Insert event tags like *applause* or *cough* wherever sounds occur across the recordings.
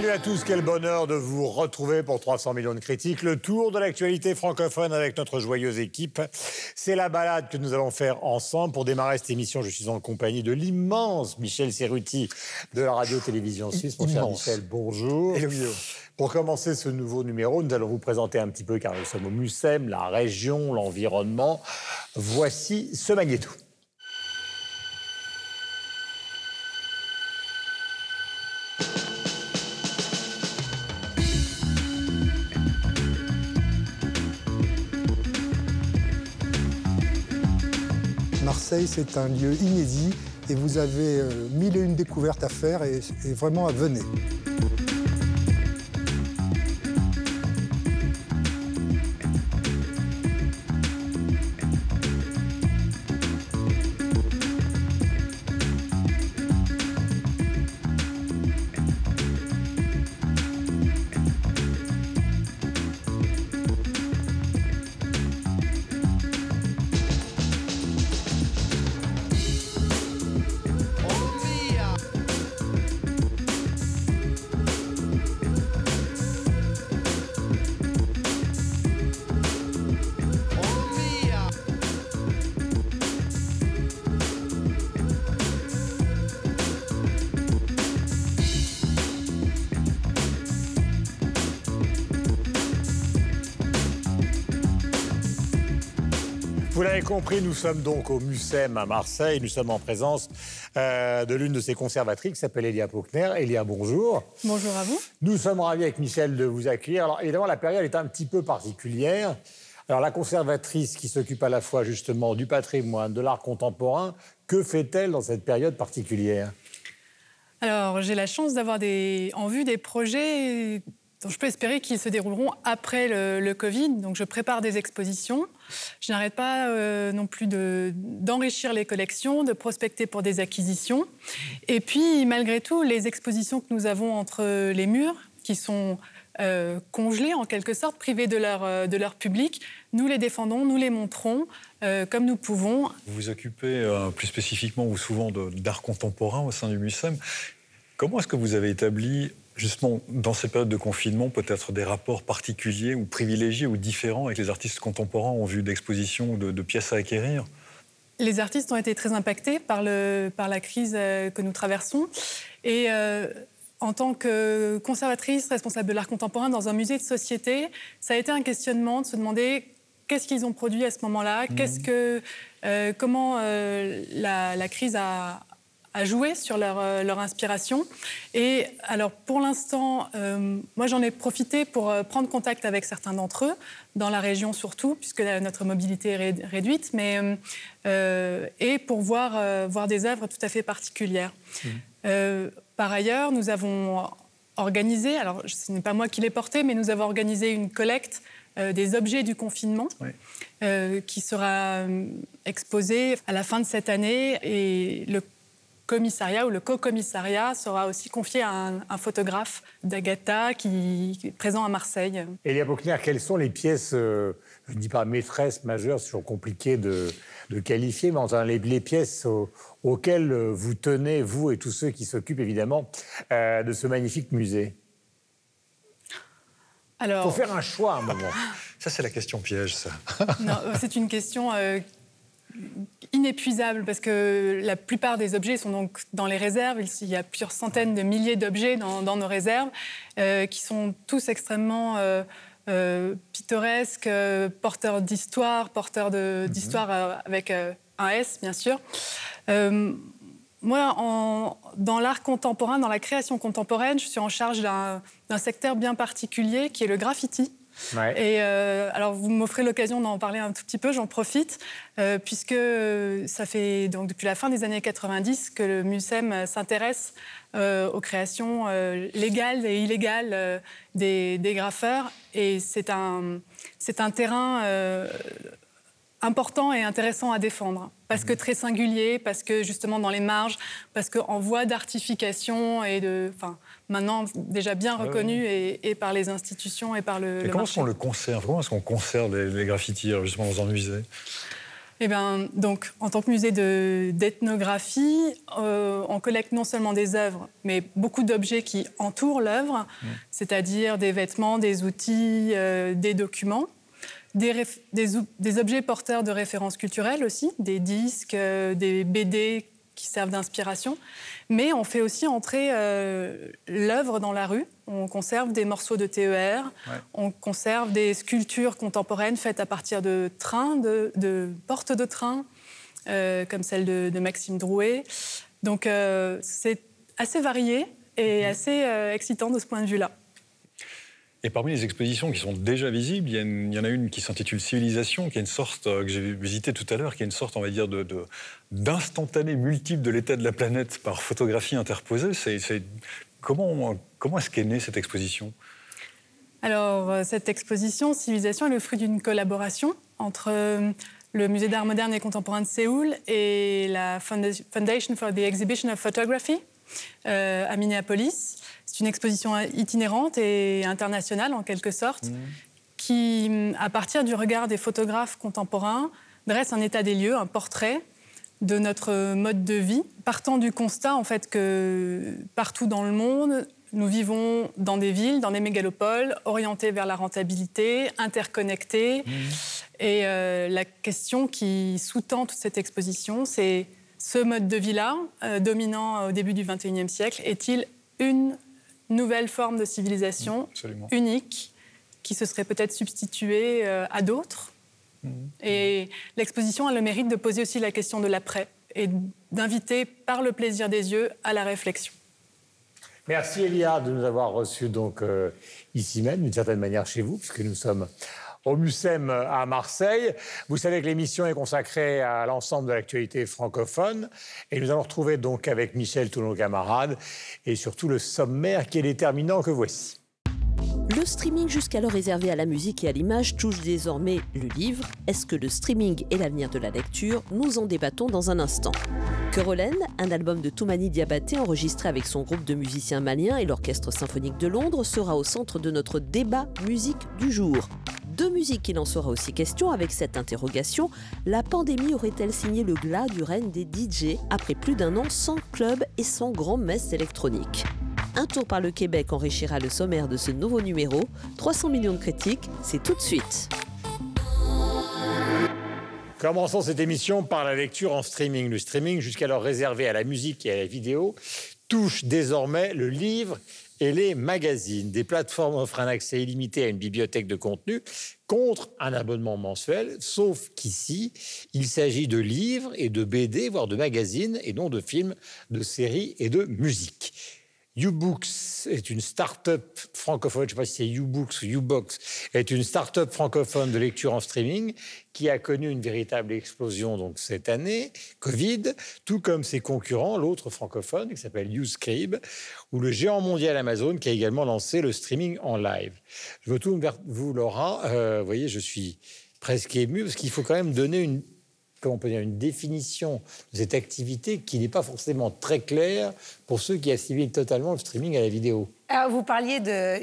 Salut à tous, quel bonheur de vous retrouver pour 300 millions de critiques. Le tour de l'actualité francophone avec notre joyeuse équipe. C'est la balade que nous allons faire ensemble. Pour démarrer cette émission, je suis en compagnie de l'immense Michel Serruti de la radio-télévision suisse. Mon cher Michel, bonjour. Pour commencer ce nouveau numéro, nous allons vous présenter un petit peu, car nous sommes au MUSEM, la région, l'environnement. Voici ce magnéto. C'est un lieu inédit et vous avez euh, mille et une découvertes à faire et, et vraiment à venir. Compris, nous sommes donc au MUSEM à Marseille. Nous sommes en présence euh, de l'une de ses conservatrices qui s'appelle Elia Pochner. Elia, bonjour. Bonjour à vous. Nous sommes ravis avec Michel de vous accueillir. Alors évidemment, la période est un petit peu particulière. Alors la conservatrice qui s'occupe à la fois justement du patrimoine, de l'art contemporain, que fait-elle dans cette période particulière? Alors j'ai la chance d'avoir des... en vue des projets je peux espérer qu'ils se dérouleront après le, Covid. Donc je prépare des expositions. Je n'arrête pas euh, non plus d'enrichir les collections, de prospecter pour des acquisitions. Et puis malgré tout, les expositions que nous avons entre les murs, qui sont euh, congelées en quelque sorte, privées de leur, euh, de leur public, nous les défendons, nous les montrons comme nous pouvons. Vous vous occupez plus spécifiquement ou souvent d'art contemporain au sein du MUSEM. Comment est-ce que vous avez établi justement, dans ces périodes de confinement, peut-être des rapports particuliers ou privilégiés ou différents avec les artistes contemporains en vue d'expositions ou de, de, pièces à acquérir Les artistes ont été très impactés par, le, par la crise euh, que nous traversons. Et euh, en tant que conservatrice responsable de l'art contemporain dans un musée de société, ça a été un questionnement de se demander qu'est-ce qu'ils ont produit à ce moment-là, mmh. qu'est-ce que, euh, comment euh, la, la, crise a, à jouer sur leur, euh, leur, inspiration. Et alors, pour l'instant, euh, moi, j'en ai profité pour euh, prendre contact avec certains d'entre eux, dans la région surtout, puisque notre mobilité est réduite, mais, euh, et pour voir, euh, voir des œuvres tout à fait particulières. Mmh. Par ailleurs, nous avons organisé, alors ce n'est pas moi qui l'ai porté, mais nous avons organisé une collecte des objets du confinement oui. qui sera exposée à la fin de cette année. Et le commissariat ou le co-commissariat sera aussi confié à un, un photographe d'Agatha qui, qui, est présent à Marseille. Elia Bochner, quelles sont les pièces, euh, je ne dis pas maîtresses majeures, c'est toujours compliqué de, de, qualifier, mais enfin les, les pièces au, auxquelles vous tenez, vous et tous ceux qui s'occupent évidemment euh, de ce magnifique musée? Alors... Il faut faire un choix à un moment. Ça, c'est la question piège, ça. non, c'est une question euh, inépuisable parce que la plupart des objets sont donc dans les réserves. Il y a plusieurs centaines de milliers d'objets dans, dans, nos réserves euh, qui sont tous extrêmement euh, euh, pittoresques, porteurs d'histoire, porteurs d'histoire mm -hmm. avec un S, bien sûr. Moi, en, dans l'art contemporain, dans la création contemporaine, je suis en charge d'un secteur bien particulier qui est le graffiti. Et euh, alors, vous m'offrez l'occasion d'en parler un tout petit peu, j'en profite, euh, puisque ça fait donc depuis la fin des années 90 que le MUSEM s'intéresse euh, aux créations euh, légales et illégales euh, des, des, graffeurs. Et c'est un, un terrain euh, important et intéressant à défendre parce que très singulier, parce que justement dans les marges, parce qu'en voie d'artification et de, enfin, maintenant déjà bien reconnu ah oui. et, et, par les institutions et par le. Et le comment est-ce qu'on le conserve? Comment est-ce qu'on conserve les, les graffitis justement dans un musée? Eh ben, donc, en tant que musée d'ethnographie, euh, on collecte non seulement des œuvres, mais beaucoup d'objets qui entourent l'œuvre, mmh. c'est-à-dire des vêtements, des outils, euh, des documents, des, des, objets porteurs de références culturelles aussi, des disques, euh, des BD qui servent d'inspiration. Mais on fait aussi entrer l'œuvre dans la rue. On conserve des morceaux de TER, on conserve des sculptures contemporaines faites à partir de trains, de, portes de train, euh, comme celle de, Maxime Drouet. Donc euh, c'est assez varié et mhm. assez euh, excitant de ce point de vue-là. Et parmi les expositions qui sont déjà visibles, il y, en a une qui s'intitule Civilisation, qui est une sorte, que j'ai visité tout à l'heure, qui est une sorte, on va dire, d'instantané multiple de l'état de la planète par photographie interposée. Comment, comment est-ce qu'est née cette exposition? Alors, euh, cette exposition, Civilisation, est le fruit d'une collaboration entre euh, le Musée d'art moderne et contemporain de Séoul et la Foundation for the Exhibition of Photography euh, à Minneapolis. Une exposition itinérante et internationale, en quelque sorte, mmh. qui, à partir du regard des photographes contemporains, dresse un état des lieux, un portrait de notre mode de vie, partant du constat en fait que partout dans le monde, nous vivons dans des villes, dans des mégalopoles, orientées vers la rentabilité, interconnectées. Mmh. Et euh, la question qui sous-tend toute cette exposition, c'est ce mode de vie-là, euh, dominant au début du XXIe siècle, est-il une nouvelle forme de civilisation unique qui se serait peut-être substituée euh, à d'autres. Et l'exposition a le mérite de poser aussi la question de l'après et d'inviter par le plaisir des yeux à la réflexion. Merci Elia de nous avoir reçus donc euh, ici même, d'une certaine manière chez vous, puisque nous sommes au MUSEM à Marseille. Vous savez que l'émission est consacrée à l'ensemble de l'actualité francophone. Et nous allons retrouver donc avec Michel tous nos camarades et surtout le sommaire qui est déterminant que voici. Le streaming jusqu'alors réservé à la musique et à l'image touche désormais le livre. Est-ce que le streaming est l'avenir de la lecture? Nous en débattons dans un instant. Querolène, un album de Toumani Diabaté enregistré avec son groupe de musiciens maliens et l'Orchestre symphonique de Londres sera au centre de notre débat musique du jour. De musique, il en sera aussi question avec cette interrogation. La pandémie aurait-elle signé le glas du règne des DJ après plus d'un an sans club et sans grand messe électronique un tour par le Québec enrichira le sommaire de ce nouveau numéro. 300 millions de critiques, c'est tout de suite. Commençons cette émission par la lecture en streaming. Le streaming, jusqu'alors réservé à la musique et à la vidéo, touche désormais le livre et les magazines. Des plateformes offrent un accès illimité à une bibliothèque de contenu contre un abonnement mensuel, sauf qu'ici, il s'agit de livres et de BD, voire de magazines, et non de films, de séries et de musique. Ubooks est une start-up francophone, je ne sais pas si c'est Ubooks ou Ubox, est une start-up francophone de lecture en streaming qui a connu une véritable explosion donc cette année, Covid, tout comme ses concurrents, l'autre francophone qui s'appelle YouScribe, ou le géant mondial Amazon qui a également lancé le streaming en live. Je me tourne vers vous, Laura. Euh, vous voyez, je suis presque ému parce qu'il faut quand même donner une comment on peut dire, une définition de cette activité qui n'est pas forcément très claire pour ceux qui assimilent totalement le streaming à la vidéo. Alors, vous parliez de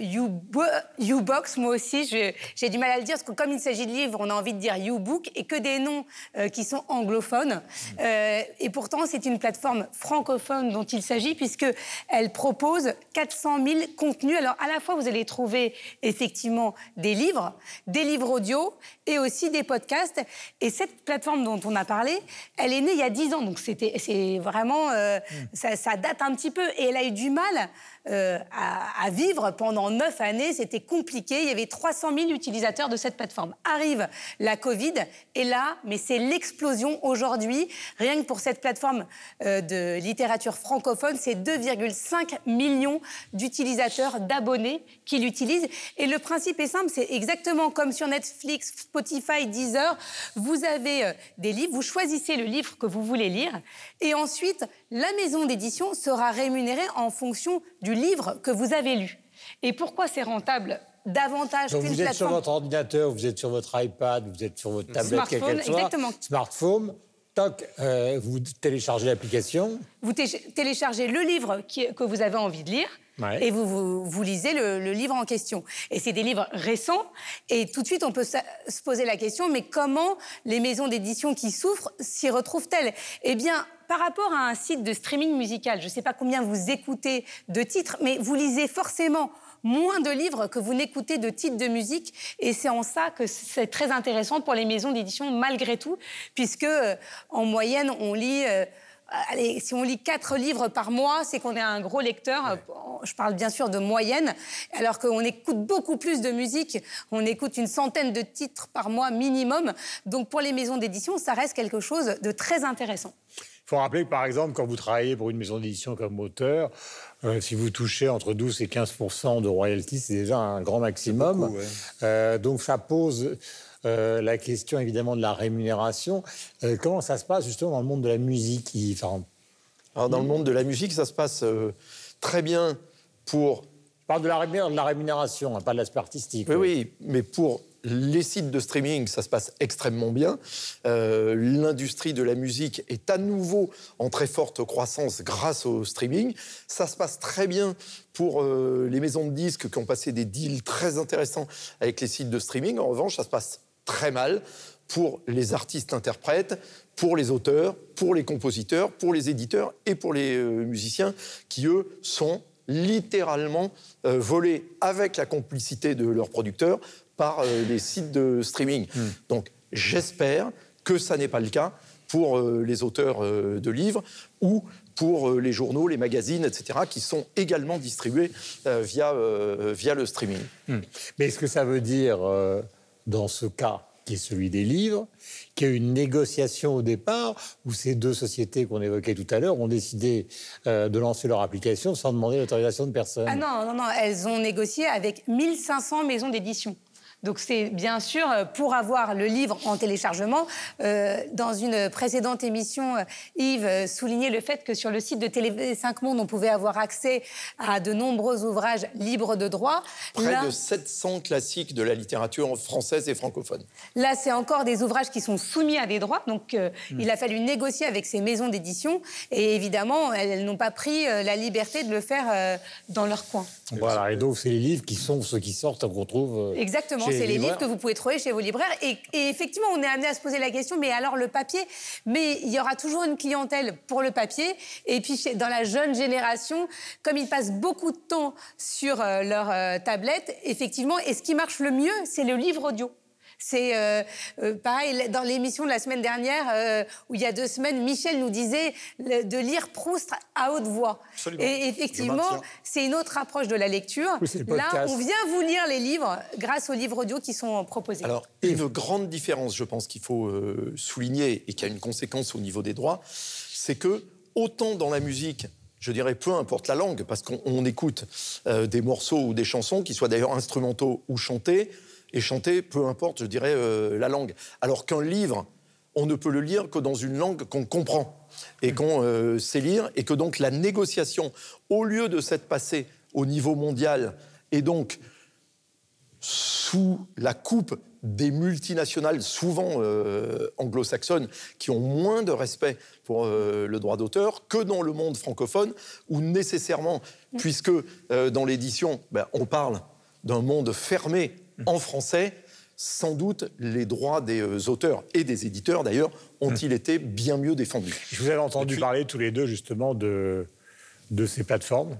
U-Box, moi aussi, j'ai du mal à le dire, parce que comme il s'agit de livres, on a envie de dire U-Book, et que des noms euh, qui sont anglophones. Euh, et pourtant, c'est une plateforme francophone dont il s'agit, puisqu'elle propose 400 000 contenus. Alors, à la fois, vous allez trouver effectivement des livres, des livres audio, et aussi des podcasts. Et cette plateforme dont on a parlé, elle est née il y a 10 ans, donc c'est vraiment... Euh, ça, ça date un petit peu, et elle a eu du mal euh, à, vivre pendant neuf années. C'était compliqué. Il y avait 300 000 utilisateurs de cette plateforme. Arrive la Covid et là, mais c'est l'explosion aujourd'hui. Rien que pour cette plateforme euh, de littérature francophone, c'est 2,5 millions d'utilisateurs, d'abonnés qui l'utilisent. Et le principe est simple, c'est exactement comme sur Netflix, Spotify, Deezer. Vous avez euh, des livres, vous choisissez le livre que vous voulez lire et ensuite, la maison d'édition sera rémunérée en fonction du livre que vous avez lu. Et pourquoi c'est rentable davantage Donc vous êtes sur votre ordinateur, vous êtes sur votre iPad, vous êtes sur votre tablette, quelle soit, exactement. smartphone, toc, euh, vous téléchargez l'application. Vous téléchargez le livre que vous avez envie de lire. et vous, vous, lisez le, livre en question. Et c'est des livres récents, et tout de suite on peut se poser la question, mais comment les maisons d'édition qui souffrent s'y retrouvent-elles? Eh bien, par rapport à un site de streaming musical, je ne sais pas combien vous écoutez de titres, mais vous lisez forcément moins de livres que vous n'écoutez de titres de musique. Et c'est en ça que c'est très intéressant pour les maisons d'édition, malgré tout, puisque euh, en moyenne, on lit. Euh, allez, si on lit quatre livres par mois, c'est qu'on est un gros lecteur. Je parle bien sûr de moyenne, alors qu'on écoute beaucoup plus de musique. On écoute une centaine de titres par mois minimum. Donc pour les maisons d'édition, ça reste quelque chose de très intéressant. Il faut rappeler que, par exemple, quand vous travaillez pour une maison d'édition comme auteur, euh, si vous touchez entre 12 et 15% de royalties, c'est déjà un grand maximum. Euh, donc ça pose euh, la question évidemment de la rémunération. comment ça se passe justement dans le monde de la musique Alors, Dans le monde de la musique, ça se passe très bien pour... Je parle de la, de la rémunération, hein, pas de l'aspect artistique. Oui, oui, mais pour les sites de streaming, ça se passe extrêmement bien. Euh, l'industrie de la musique est à nouveau en très forte croissance grâce au streaming. Ça se passe très bien pour euh, les maisons de disques qui ont passé des deals très intéressants avec les sites de streaming. En revanche, ça se passe très mal pour les artistes-interprètes, pour les auteurs, pour les compositeurs, pour les éditeurs et pour les euh, musiciens qui, eux, sont littéralement volés avec la complicité de leurs producteurs par euh, les sites de streaming. Hmm. Donc j'espère que ça n'est pas le cas pour euh, les auteurs euh, de livres ou pour les journaux, les magazines, etc., qui sont également distribués via, via le streaming. Hmm. Mais est-ce que ça veut dire, dans ce cas qui est celui des livres, qu'il y a eu une négociation au départ où ces deux sociétés qu'on évoquait tout à l'heure ont décidé de lancer leur application sans demander l'autorisation de personne? Ah non, non, non, elles ont négocié avec 1500 maisons d'édition. Donc c'est bien sûr euh, pour avoir le livre en téléchargement. Euh, dans une précédente émission, euh, Yves soulignait le fait que sur le site de Télé 5 Monde, on pouvait avoir accès à de nombreux ouvrages libres de droit. Près de 700 classiques de la littérature française et francophone. Là, c'est encore des ouvrages qui sont soumis à des droits. Donc hmm. il a fallu négocier avec ces maisons d'édition. Et évidemment, elles, n'ont pas pris la liberté de le faire dans leur coin. Voilà, et donc c'est les livres qui sont ceux qui sortent qu'on trouve. Exactement c'est les livres que vous pouvez trouver chez vos libraires. Et, effectivement, on est amené à se poser la question, mais alors le papier? Mais il y aura toujours une clientèle pour le papier. Et puis, dans la jeune génération, comme ils passent beaucoup de temps sur euh, leur euh, tablette, effectivement, et ce qui marche le mieux, c'est le livre audio. C'est euh, euh, pareil, dans l'émission de la semaine dernière, euh, où il y a deux semaines, Michel nous disait de lire Proust à haute voix. Et effectivement, c'est une autre approche de la lecture. Là, on vient vous lire les livres grâce aux livres audio qui sont proposés. Alors, une grande différence, je pense qu'il faut souligner et qui a une conséquence au niveau des droits, c'est que autant dans la musique, je dirais peu importe la langue, parce qu'on écoute des morceaux ou des chansons, qui soient d'ailleurs instrumentaux ou chantés, et chanter, peu importe, je dirais, euh, la langue. Alors qu'un livre, on ne peut le lire que dans une langue qu'on comprend et qu'on euh, sait lire, et que donc la négociation, au lieu de s'être passée au niveau mondial, et donc sous la coupe des multinationales, souvent euh, anglo-saxonnes, qui ont moins de respect pour le droit d'auteur que dans le monde francophone, où nécessairement, puisque dans l'édition, ben, on parle d'un monde fermé en français, sans doute les droits des euh, auteurs et des éditeurs d'ailleurs ont-ils été bien mieux défendus? Je vous avais entendu parler tous les deux justement de, de ces plateformes.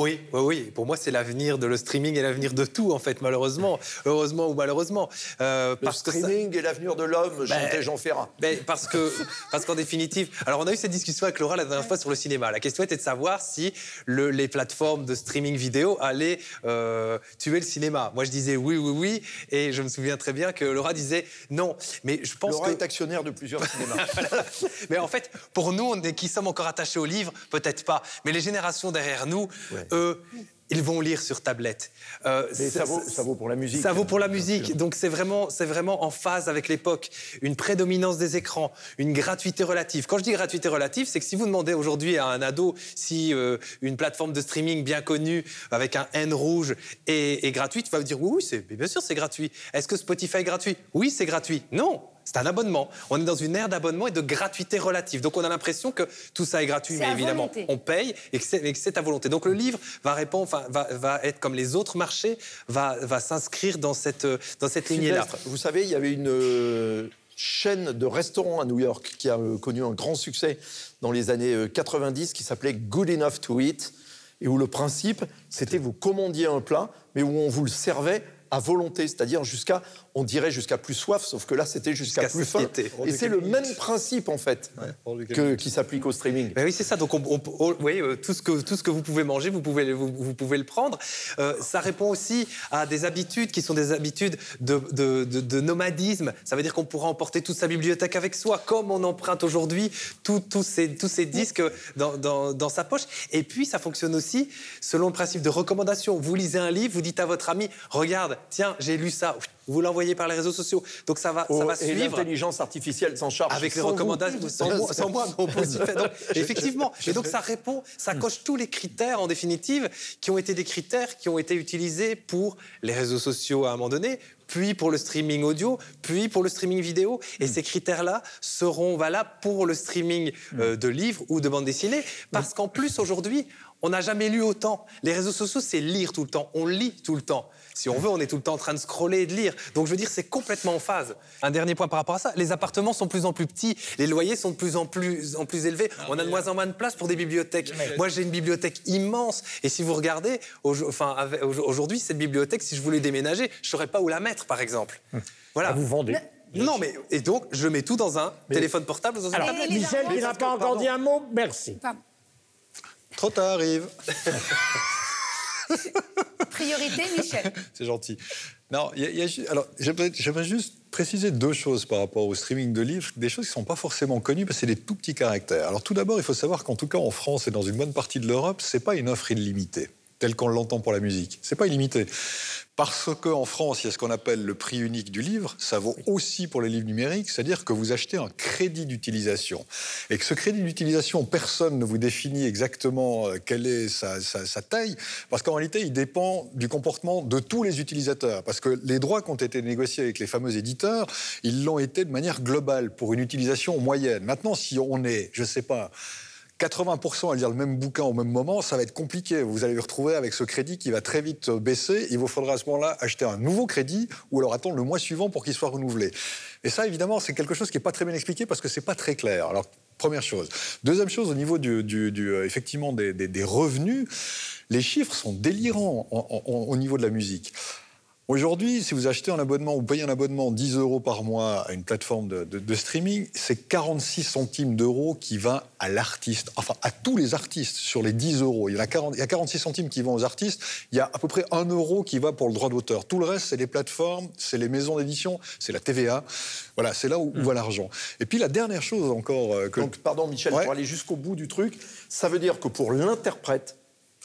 Oui, oui, oui. Pour moi, c'est l'avenir de le streaming et l'avenir de tout, en fait, malheureusement. Heureusement ou malheureusement. Euh, le streaming et l'avenir de l'homme, ben, Jean Ferrat. Ben, parce que, parce qu'en définitive, alors on a eu cette discussion avec Laura la dernière fois sur le cinéma. La question était de savoir si le, les plateformes de streaming vidéo allaient euh, tuer le cinéma. Moi, je disais oui, oui, oui, et je me souviens très bien que Laura disait non. Mais je pense Laura est actionnaire de plusieurs cinémas. *laughs* Mais en fait, pour nous, on est, qui sommes encore attachés au livre, peut-être pas. Mais les générations derrière nous, eux, ils vont lire sur tablette. Euh, ça, vaut, ça, vaut, pour la musique. Ça vaut pour la musique. Donc c'est vraiment, vraiment en phase avec l'époque. Une prédominance des écrans, une gratuité relative. Quand je dis gratuité relative, c'est que si vous demandez aujourd'hui à un ado si euh, une plateforme de streaming bien connue avec un N rouge est, est gratuite, il va vous dire oui, oui, bien sûr c'est gratuit. Est-ce que Spotify est gratuit? Oui, c'est gratuit. Non, C'est un abonnement. On est dans une ère d'abonnement et de gratuité relative. Donc on a l'impression que tout ça est gratuit, mais évidemment volonté. on paye et que c'est à volonté. Donc le livre va répondre, enfin, va, va être comme les autres marchés, va, va s'inscrire dans cette, dans cette lignée-là. Vous savez, il y avait une euh, chaîne de restaurants à New York qui a euh, connu un grand succès dans les années euh, 90 qui s'appelait Good Enough to Eat et où le principe, c'était vous commandiez un plat, mais où on vous le servait à volonté, c'est-à-dire jusqu'à, on dirait jusqu'à plus soif, sauf que là c'était jusqu'à plus faim. Et c'est le même principe en fait que- qui s'applique au streaming. Ben oui, c'est ça. Donc, on, on- on- vous voyez, euh, tout ce, que, tout ce que vous pouvez manger, vous pouvez, le- vous, vous pouvez le prendre. Euh, ça répond aussi à des habitudes qui sont des habitudes de, de- de- de nomadisme. Ça veut dire qu'on pourra emporter toute sa bibliothèque avec soi, comme on emprunte aujourd'hui tous ces, tous ces disques dans, dans- dans sa poche. Et puis, ça fonctionne aussi selon le principe de recommandation. Vous lisez un livre, vous dites à votre ami, regarde, tiens, j'ai lu ça. Vous l'envoyez par les réseaux sociaux. Donc, ça va, ça Oh, va et suivre. l'intelligence artificielle s'en charge. Avec les recommandations, sans moi, sans moi, mais on peut aussi faire. Donc, effectivement. Et donc, ça répond, ça Hmm. coche tous les critères, en définitive, qui ont été des critères qui ont été utilisés pour les réseaux sociaux à un moment donné, puis pour le streaming audio, puis pour le streaming vidéo. Et Hmm. ces critères-là seront valables pour le streaming euh, de livres ou de bandes dessinées. Parce qu'en plus, aujourd'hui, on n'a jamais lu autant. Les réseaux sociaux, c'est lire tout le temps. On lit tout le temps. Si on veut, on est tout le temps en train de scroller et de lire. Donc, je veux dire, c'est complètement en phase. Un dernier point par rapport à ça. Les appartements sont de plus en plus petits. Les loyers sont de plus en plus, en plus élevés. on a de moins en moins de place pour des bibliothèques. Moi, j'ai une bibliothèque immense. Et si vous regardez, enfin, aujourd'hui, cette bibliothèque, si je voulais déménager, je ne saurais pas où la mettre, par exemple. Voilà. Ah, vous vendez. Non, mais et donc je mets tout dans un téléphone portable, dans une Alors, Michel qui n'a pas encore dit un mot, merci. Trop tard, arrive. *laughs* Priorité, Michel. C'est gentil. Non, y y a alors j'aimerais juste préciser deux choses par rapport au streaming de livres, des choses qui ne sont pas forcément connues parce que c'est des tout petits caractères. Alors tout d'abord, il faut savoir qu'en tout cas en France et dans une bonne partie de l'Europe, c'est pas une offre illimitée telle qu'on l'entend pour la musique. C'est pas illimité. Parce qu'en France, il y a ce qu'on appelle le prix unique du livre, ça vaut aussi pour les livres numériques, c'est-à-dire que vous achetez un crédit d'utilisation. Et que ce crédit d'utilisation, personne ne vous définit exactement euh, quelle est sa, sa- sa taille, parce qu'en réalité, il dépend du comportement de tous les utilisateurs. Parce que les droits qui ont été négociés avec les fameux éditeurs, ils l'ont été de manière globale, pour une utilisation moyenne. Maintenant, si on est, je ne sais pas, 80% à lire le même bouquin au même moment, ça va être compliqué. Vous allez vous retrouver avec ce crédit qui va très vite baisser. Il vous faudra à ce moment-là acheter un nouveau crédit ou alors attendre le mois suivant pour qu'il soit renouvelé. Et ça, évidemment, c'est quelque chose qui n'est pas très bien expliqué parce que c'est pas très clair. Alors, première chose. Deuxième chose, au niveau du, euh, effectivement des, revenus, les chiffres sont délirants au niveau de la musique. Aujourd'hui, si vous achetez un abonnement ou payez un abonnement 10 euros par mois à une plateforme de, de- de streaming, c'est 46 centimes d'euros qui va à l'artiste, enfin à tous les artistes sur les 10 euros. Il y, en a 40 il y a 46 centimes qui vont aux artistes, il y a à peu près 1 euro qui va pour le droit d'auteur. Tout le reste, c'est les plateformes, c'est les maisons d'édition, c'est la TVA. Voilà, c'est là où, où va l'argent. Et puis la dernière chose encore euh, que... Donc, pardon, Michel, Ouais. pour aller jusqu'au bout du truc, ça veut dire que pour l'interprète,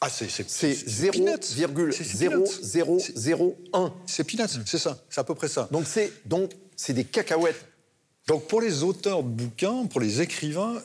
ah, c'est c'est- c'est c'est peanuts. C'est- c'est peanuts. 0,0001. C'est peanuts, c'est ça, c'est à peu près ça. Donc, c'est donc c'est des cacahuètes. Donc pour les auteurs de bouquins, pour les écrivains,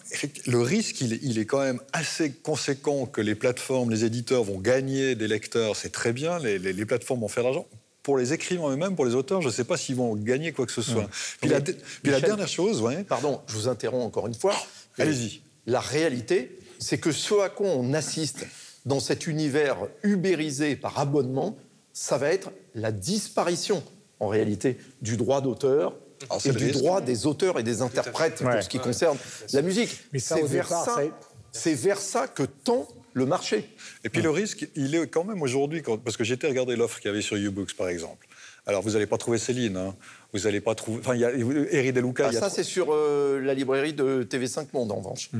le risque, il est, il est quand même assez conséquent que les plateformes, les éditeurs vont gagner des lecteurs, c'est très bien, les, les- les plateformes vont faire de l'argent. Pour les écrivains eux-mêmes, pour les auteurs, je ne sais pas s'ils vont gagner quoi que ce soit. Puis, la, puis la dernière chose, ouais, Pardon, je vous interromps encore une fois. allez-y. La réalité, c'est que ce à quoi on assiste dans cet univers ubérisé par abonnement, ça va être la disparition, en réalité, du droit d'auteur c'est et du risque. droit des auteurs et des interprètes Ouais. pour ce qui concerne la musique. Mais C'est vers ça, c'est- c'est vers ça que tend le marché. Et puis le risque, il est quand même aujourd'hui, quand- parce que j'étais regarder l'offre qu'il y avait sur YouBooks, par exemple. Alors vous n'allez pas trouver Céline, hein. vous n'allez pas trouver... Enfin, il y a Eri De Luca, Ah, a ça, c'est sur euh, la librairie de TV5 Monde, en revanche. Bah,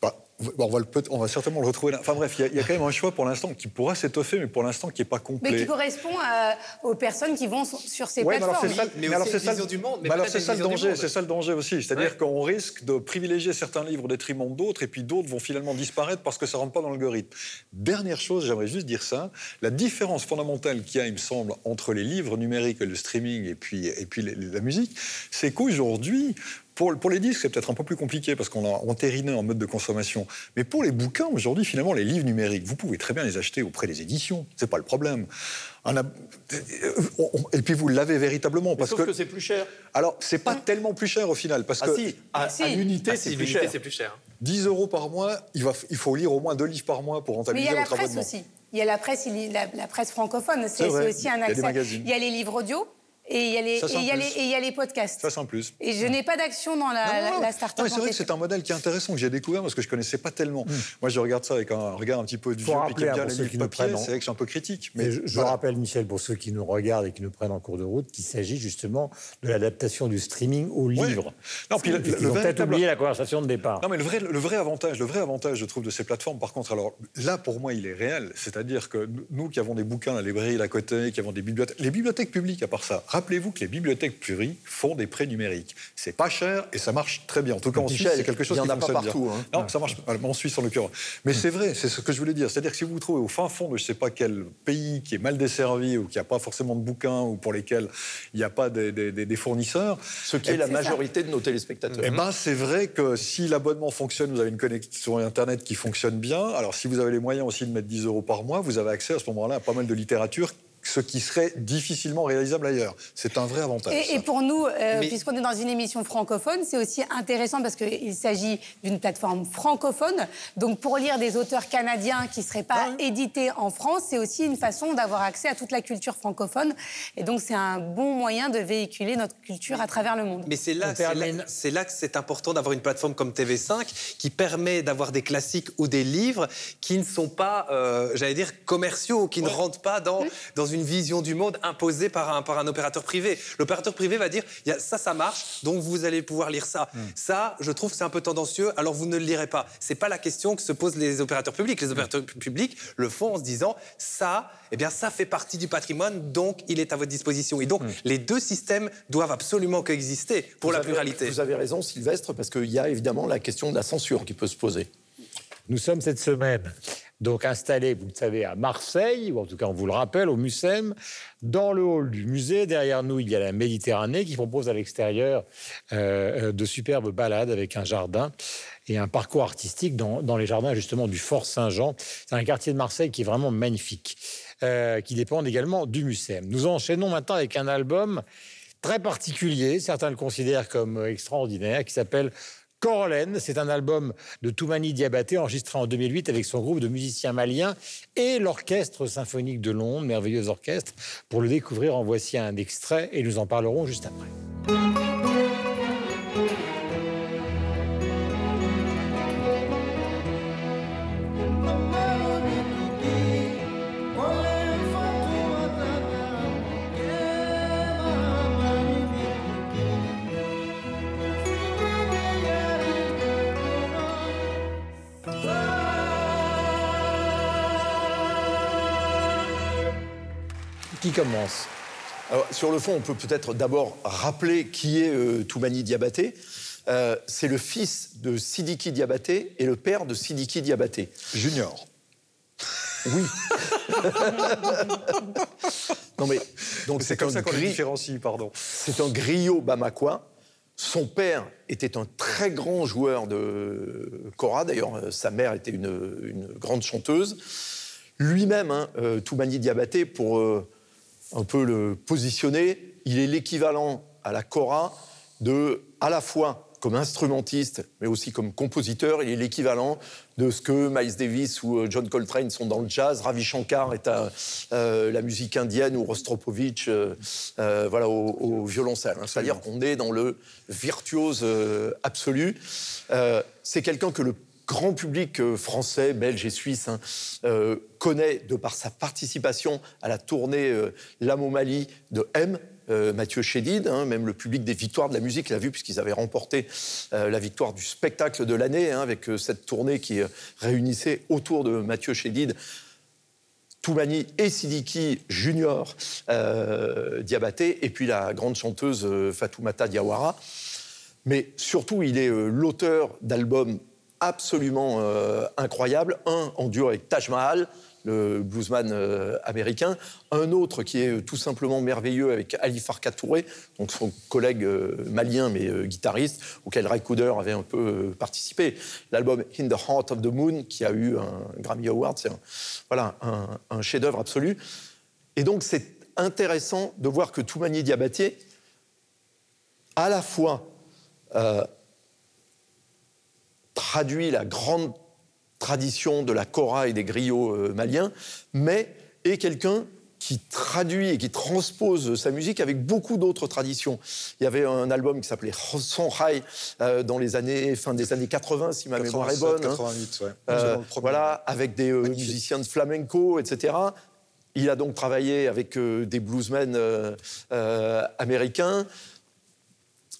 bon, on, va le peut- on va certainement le retrouver là. Enfin bref, il y a- il y, a quand même un choix pour l'instant qui pourra s'étoffer, mais pour l'instant qui n'est pas complet. Mais qui correspond à- aux personnes qui vont sur- ces Ouais, plateformes. mais alors c'est ça, vision du monde, mais mais alors peut-être c'est une ça le danger, c'est ça le danger aussi. C'est-à-dire Ouais. qu'on risque de privilégier certains livres au détriment d'autres, et puis d'autres vont finalement disparaître parce que ça rentre pas dans l'algorithme. Dernière chose, j'aimerais juste dire ça, la différence fondamentale qu'il y a, il me semble, entre les livres numériques et le streaming et puis, et puis la musique, c'est qu'aujourd'hui, pour, pour les disques, c'est peut-être un peu plus compliqué parce qu'on a entériné en mode de consommation. Mais pour les bouquins, aujourd'hui, finalement, les livres numériques, vous pouvez très bien les acheter auprès des éditions. C'est pas le problème. Et puis vous l'avez véritablement parce sauf que, c'est plus cher. Alors c'est pas tellement plus cher au final parce ah que si, à, l'unité Ah, c'est plus cher. c'est plus cher. 10 euros par mois, il, va, il faut lire au moins deux livres par mois pour Mais il rentabiliser y a la votre presse abonnement. aussi. Il y a la presse, il y a la, la presse francophone, c'est aussi un Il y a des accès. Il y a les livres audio et il y a les, Ça, c'est et un il y a plus. les, et il y a les podcasts. Ça c'est un plus. Et je n'ai pas d'action dans la, Non, non, non. la, la start-up. C'est vrai que c'est un modèle qui est intéressant que j'ai découvert parce que je connaissais pas tellement. Moi, je regarde ça avec un regard un petit peu Faut vieux puis qui hein, bien pour les ceux livres qui nous papier. C'est vrai que je suis un peu critique, mais je, je voilà. rappelle, Michel, pour ceux qui nous regardent et qui nous prennent en cours de route, qu'il s'agit justement de l'adaptation du streaming au Ouais. livre. Non, puis le- Ils le ont peut-être oublié la conversation de départ. Non, mais le vrai, le vrai avantage, le vrai avantage, je trouve, de ces plateformes, par contre, alors là, pour moi, il est réel. C'est-à-dire que nous qui avons des bouquins à la librairie à côté, qui avons des bibliothèques, les bibliothèques publiques, à part ça, rappelez-vous que les bibliothèques publiques font des prêts numériques. C'est pas cher et ça marche très bien. En tout cas, en Suisse, c'est quelque chose il y en qui a pas partout, bien. hein. Non, ça marche en Suisse en l'occurrence. Mais c'est vrai, c'est ce que je voulais dire. C'est-à-dire que si vous vous trouvez au fin fond de je sais pas quel pays qui est mal desservi ou qui n'a pas forcément de bouquins ou pour lesquels il n'y a pas des, des- des- des fournisseurs, Ce qui est la majorité de nos téléspectateurs. eh ben, c'est vrai que si l'abonnement fonctionne, vous avez une connexion Internet qui fonctionne bien. Alors, si vous avez les moyens aussi de mettre 10 euros par mois, vous avez accès à ce moment-là à pas mal de littérature, ce qui serait difficilement réalisable ailleurs. C'est un vrai avantage. Et, pour nous, euh, Mais- puisqu'on est dans une émission francophone, c'est aussi intéressant parce qu'il s'agit d'une plateforme francophone. Donc pour lire des auteurs canadiens qui ne seraient pas édités en France, c'est aussi une façon d'avoir accès à toute la culture francophone. Et donc c'est un bon moyen de véhiculer notre culture à travers le monde. Mais c'est là, là- que c'est important d'avoir une plateforme comme TV5 qui permet d'avoir des classiques ou des livres qui ne sont pas, euh, j'allais dire, commerciaux, qui ne rentrent pas dans, dans une vision du monde imposée par un, par un opérateur privé. L'opérateur privé va dire, il y a, ça, ça marche, donc vous allez pouvoir lire ça. Ça, je trouve que c'est un peu tendancieux, alors vous ne le lirez pas. C'est pas la question que se posent les opérateurs publics. Les opérateurs pu- publics le font en se disant, ça, eh bien, ça fait partie du patrimoine, donc il est à votre disposition. Et donc, les deux systèmes doivent absolument coexister pour Vous la avez- pluralité. Vous avez raison, Sylvestre, parce qu'il y a évidemment la question de la censure qui peut se poser. Nous sommes cette semaine donc installés, vous le savez, à Marseille, ou en tout cas on vous le rappelle, au Mucem. Dans le hall du musée, derrière nous, il y a la Méditerranée qui propose à l'extérieur euh, euh, de superbes balades avec un jardin et un parcours artistique dans, les jardins justement du Fort Saint-Jean. C'est un quartier de Marseille qui est vraiment magnifique, euh, qui dépend également du Mucem. Nous enchaînons maintenant avec un album très particulier, certains le considèrent comme extraordinaire, qui s'appelle Corolène. C'est un album de Toumani Diabaté enregistré en 2008 avec son groupe de musiciens maliens et l'Orchestre symphonique de Londres, merveilleux orchestre. Pour le découvrir, en voici un extrait et nous en parlerons juste après. Commence Alors, sur le fond, on peut peut-être d'abord rappeler qui est euh, Toumani Diabaté. Euh, c'est le fils de Sidiki Diabaté et le père de Sidiki Diabaté. Junior. Oui. non mais donc C'est comme un ça qu'on les différencie, pardon. C'est un griot bamakois. Son père était un très grand joueur de kora. D'ailleurs, euh, sa mère était une, une grande chanteuse. Lui-même, hein, euh, Toumani Diabaté, pour euh, un peu le positionner, il est l'équivalent à la kora de, à la fois comme instrumentiste, mais aussi comme compositeur, il est l'équivalent de ce que Miles Davis ou euh, John Coltrane sont dans le jazz, Ravi Shankar est à euh, la musique indienne ou Rostropovich euh, euh, voilà, au, au violoncelle. C'est-à-dire qu'on est dans le virtuose absolu. C'est quelqu'un que le grand public euh, français, belge et suisse hein, euh, connaît de par sa participation à la tournée euh, L'âme Mali de M. euh, Mathieu Chédid, hein, même le public des victoires de la musique l'a vu puisqu'ils avaient remporté la victoire du spectacle de l'année hein, avec cette tournée qui réunissait autour de Mathieu Chédid Toumani et Sidiki Junior Diabaté, et puis la grande chanteuse Fatoumata Diawara. Mais surtout, il est l'auteur d'albums absolument euh, incroyables. Un en duo avec Taj Mahal, le bluesman euh, américain. Un autre qui est tout simplement merveilleux avec Ali Farka Touré, donc son collègue euh, malien mais euh, guitariste, auquel Ray Cooder avait un peu participé. L'album In the Heart of the Moon, qui a eu un Grammy Award, c'est un, voilà, un, chef-d'œuvre absolu. Et donc c'est intéressant de voir que Toumani Diabaté, à la fois traduit la grande tradition de la kora et des griots euh, maliens, mais est quelqu'un qui traduit et qui transpose sa musique avec beaucoup d'autres traditions. Il y avait un album qui s'appelait Songhai euh, dans les années fin des années 80 si ma mémoire est bonne. 88, hein. euh, voilà, avec des musiciens de flamenco, etc. Il a donc travaillé avec des bluesmen américains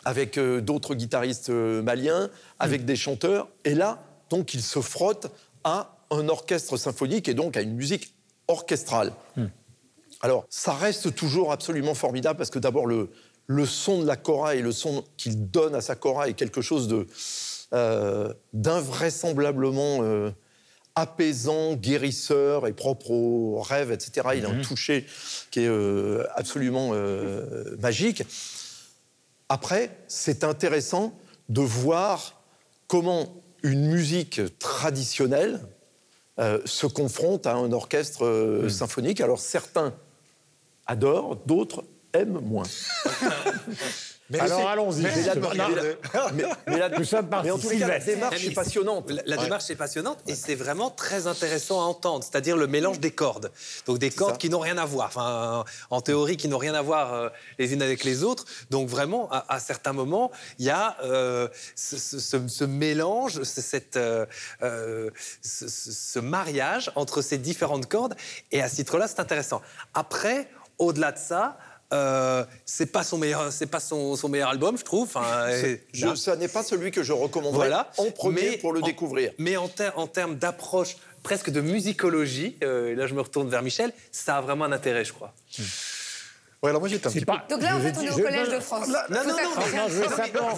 avec d'autres guitaristes maliens, avec des chanteurs. Et là, donc il se frotte à un orchestre symphonique et donc à une musique orchestrale. Hmm. Alors, ça reste toujours absolument formidable parce que d'abord, le, le son de la chora et le son qu'il donne à sa chora est quelque chose de euh, d'invraisemblablement euh, apaisant, guérisseur et propre au rêve, etc. Il a un hmm. toucher qui est euh, absolument magique. Après, c'est intéressant de voir comment une musique traditionnelle euh, se confronte à un orchestre euh, hmm. symphonique. Alors certains adorent, d'autres aiment moins. *laughs* Mais Alors allons-y. Mais, la, Nous sommes partis. Mais en tout cas, la démarche est passionnante. La, démarche est passionnante et c'est vraiment très intéressant à entendre, c'est-à-dire le mélange des cordes. Donc des cordes qui n'ont rien à voir, enfin, en théorie, qui n'ont rien à voir euh, les unes avec les autres. Donc vraiment, à, certains moments, il y a euh, ce, mélange, cette, euh, ce, mariage entre ces différentes cordes. Et à ce titre-là, c'est intéressant. Après, au-delà de ça, euh, c'est pas son meilleur, c'est pas son, meilleur album, je trouve. Enfin, je, ça n'est pas celui que je recommanderais en premier pour le découvrir. Mais en, en termes d'approche presque de musicologie, euh, et là je me retourne vers Michel, ça a vraiment un intérêt, je crois. Hmm. alors moi j'étais un petit peu... Donc là, en fait, on est au Collège de France. Non, non, non, je, voulais simplement,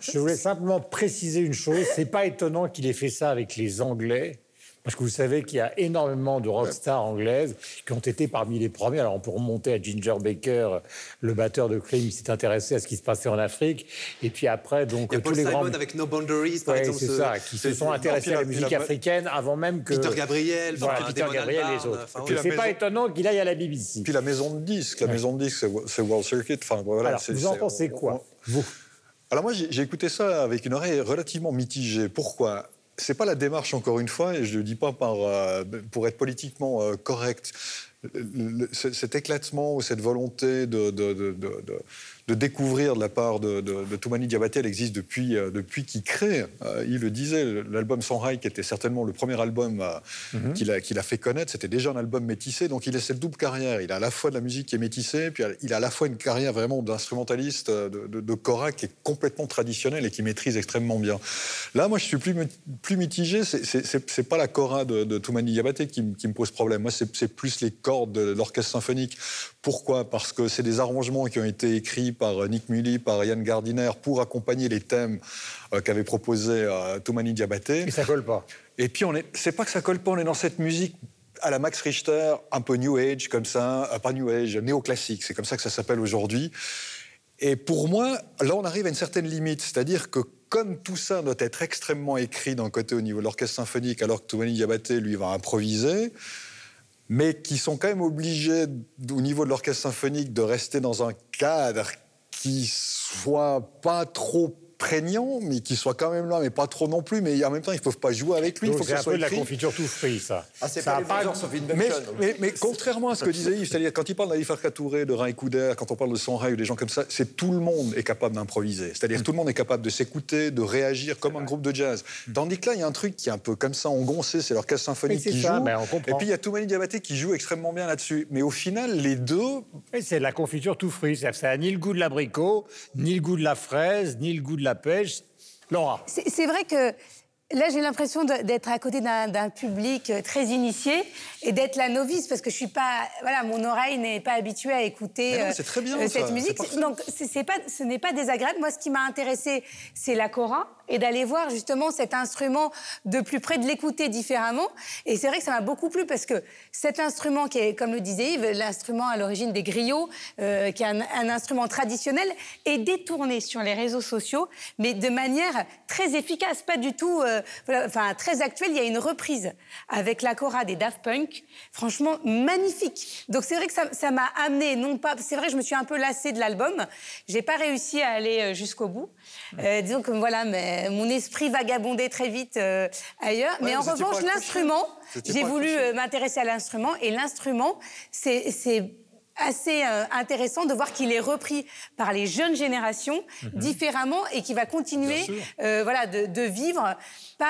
je voulais simplement préciser une chose. C'est pas étonnant qu'il ait fait ça avec les Anglais parce que vous savez qu'il y a énormément de rockstars anglaises qui ont été parmi les premiers. Alors on peut remonter à Ginger Baker, le batteur de Cream, qui s'est intéressé à ce qui se passait en Afrique. Et puis après, donc il y a Paul tous les Simon grands... avec No Boundaries, par exemple. c'est ça, qui se sont intéressés à la musique africaine avant même que... Peter Gabriel, voilà, Peter Gabriel et les autres. Enfin, c'est pas étonnant qu'il aille à la BBC. Puis la maison de disques, la maison de disques, c'est World Circuit. Enfin, voilà, Alors, vous en pensez quoi, vous? Alors moi, j'ai écouté ça avec une oreille relativement mitigée. Pourquoi? C'est pas la démarche, encore une fois, et je ne le dis pas euh, pour être politiquement euh, correct. cet éclatement ou cette volonté de découvrir de la part de, de, de Toumani Diabaté. Elle existe depuis, euh, depuis qu'il crée. Euh, il le disait, l'album Sanrai, qui était certainement le premier album euh, mhm. qu'il a, a, fait connaître, c'était déjà un album métissé. Donc il a cette double carrière. Il a à la fois de la musique qui est métissée, puis il a à la fois une carrière vraiment d'instrumentaliste de, de, Cora qui est complètement traditionnelle et qui maîtrise extrêmement bien. Là, moi, je suis plus, plus mitigé. C'est pas la Cora de, Toumani Diabaté qui, qui, me pose problème. Moi, c'est plus les cordes de l'orchestre symphonique. Pourquoi? Parce que c'est des arrangements qui ont été écrits par Nick Mully, par Yann Gardiner pour accompagner les thèmes euh, qu'avait proposé euh, Toumani Diabaté. Et ça colle pas. Et puis, on est, c'est pas que ça colle pas, on est dans cette musique à la Max Richter, un peu New Age comme ça, euh, pas New Age, néoclassique, c'est comme ça que ça s'appelle aujourd'hui. Et pour moi, là, on arrive à une certaine limite, c'est-à-dire que comme tout ça doit être extrêmement écrit d'un côté au niveau de l'orchestre symphonique, alors que Toumani Diabaté, lui, va improviser, mais qui sont quand même obligés, au niveau de l'orchestre symphonique, de rester dans un cadre qui soit pas trop prégnant, mais qui soit quand même là, mais pas trop non plus. Mais en même temps, ils ne peuvent pas jouer avec lui. il faut que c'est un peu de la confiture tout frit, ça. Ah, c'est pas, pas... mais, mais, mais, contrairement à ce que disait Yves, c'est-à-dire quand il parle d'Ali Farka Touré, de Ray Couder, quand on parle de Sonray ou des gens comme ça, c'est tout le monde est capable d'improviser. C'est-à-dire mm. tout le monde est capable de s'écouter, de réagir comme un groupe de jazz. Tandis que là, il y a un truc qui est un peu comme ça, engoncé, c'est l'orchestre symphonique qui joue. et puis il y a Toumani Diabaté qui joue extrêmement bien là-dessus. Mais au final, les deux... C'est la confiture tout fruit. Ça n'a ni le goût de l'abricot, ni le goût de la fraise, ni le goût de la pêche. Laura. C'est vrai que là, j'ai l'impression d'être à côté d'un public euh, très initié et d'être la novice parce que je suis pas. Voilà, mon oreille n'est pas habituée à écouter euh, très bien, cette musique. Donc, c'est pas, ce n'est pas désagréable. Moi, ce qui m'a intéressé, c'est la cora. Et d'aller voir justement cet instrument de plus près, de l'écouter différemment. Et c'est vrai que ça m'a beaucoup plu parce que cet instrument qui est, comme le disait Yves, l'instrument à l'origine des griots, euh, qui est un, instrument traditionnel, est détourné sur les réseaux sociaux, mais de manière très efficace, pas du tout, euh, enfin très actuelle. Il y a une reprise avec la chora des Daft Punk, franchement magnifique. Donc c'est vrai que ça m'a amené, non pas, c'est vrai, je me suis un peu lassée de l'album. J'ai pas réussi à aller euh, jusqu'au bout. Euh, disons que voilà, mais mon esprit vagabondait très vite euh, ailleurs. mais en revanche, l'instrument, j'ai voulu m'intéresser à l'instrument et l'instrument, c'est assez intéressant de voir qu'il est repris par les jeunes générations mhm. différemment et qui va continuer voilà, de, vivre, pas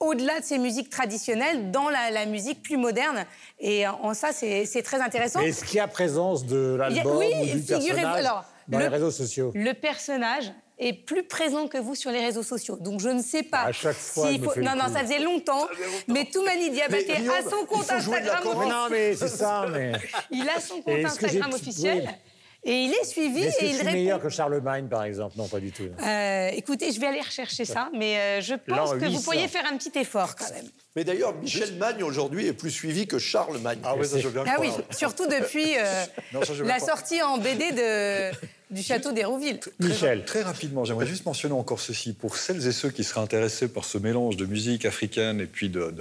au-delà de ces musiques traditionnelles, dans la, musique plus moderne. Et en ça, c'est très intéressant. Est-ce qu'il y a présence de l'album oui, personnage dans les réseaux sociaux? Le personnage est plus présent que vous sur les réseaux sociaux. Donc je ne sais pas. À chaque fois. faut... Non, non, ça faisait longtemps. Mais Toumani Diabaté a son compte Instagram officiel. Non, mais c'est ça. Mais... Il a son compte Instagram officiel. Et il est suivi est-ce que et il répond. meilleur que Charlemagne, par exemple? Non, pas du tout. Euh, écoutez, je vais aller rechercher ça, mais euh, je pense que vous pourriez faire un petit effort quand même. Mais d'ailleurs, Michel Magne aujourd'hui est plus suivi que Charlemagne. Ah oui, ça je Ah oui, surtout depuis euh, la sortie en BD de, du château d'Hérouville. Michel. Très, rapidement, j'aimerais juste mentionner encore ceci. Pour celles et ceux qui seraient intéressés par ce mélange de musique africaine et puis de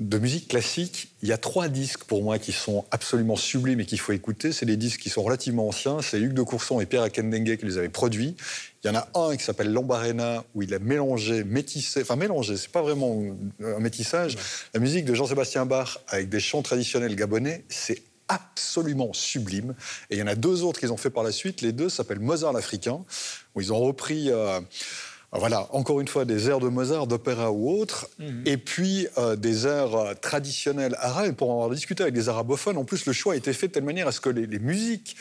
de musique classique, il y a trois disques pour moi qui sont absolument sublimes et qu'il faut écouter. C'est des disques qui sont relativement anciens. C'est Hugues de Courson et Pierre Akendengue qui les avaient produits. Il y en a un qui s'appelle Lambarena où il a mélangé, métissé, enfin mélangé, c'est pas vraiment un métissage. La musique de Jean-Sébastien Bach avec des chants traditionnels gabonais, c'est absolument sublime. Et il y en a deux autres qu'ils ont fait par la suite. Les deux s'appellent Mozart l'Africain, où ils ont repris. Euh, voilà, encore une fois, des airs de Mozart, d'opéra ou autres, mhm. et puis euh, des airs euh, traditionnels arabes. Pour en avoir discuté avec des arabophones, en plus, le choix a été fait de telle manière à ce que les, musiques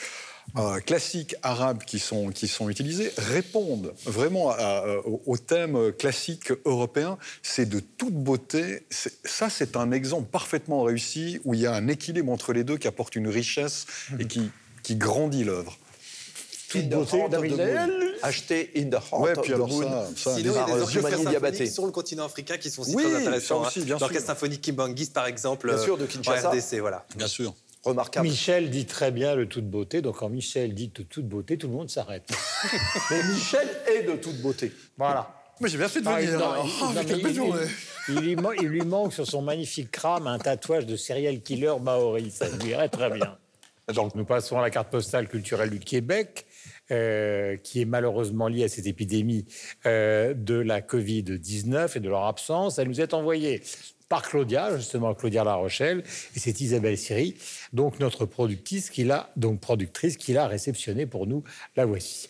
euh, classiques arabes qui sont, qui sont utilisées répondent vraiment au thème classique européen. C'est de toute beauté. Ça, c'est un exemple parfaitement réussi où il y a un équilibre entre les deux qui apporte une richesse et qui, qui grandit l'œuvre toute beauté acheté In the Heart ouais, puis alors ça, Sinon, il y a des orchestres symphoniques sur le continent africain qui sont aussi très intéressants. Hein. L'orchestre symphonique Kimbangis, par exemple, bien sûr, de Kinshasa. RDC, voilà. Bien sûr. Remarquable. Michel dit très bien le toute beauté, donc quand Michel dit de toute beauté, tout le monde s'arrête. *laughs* Mais Michel est de toute beauté. Voilà. Mais j'ai bien fait de vous dire. il, lui manque sur son magnifique crâne un tatouage de serial killer maori. Ça lui irait très bien. Donc nous passons à la carte postale culturelle du Québec. Euh, qui est malheureusement liée à cette épidémie euh, de la Covid-19 et de leur absence. Elle nous est envoyée par Claudia, justement Claudia La Rochelle, et c'est Isabelle Siri, donc notre productrice qui l'a, donc productrice qui l'a réceptionnée pour nous. La voici.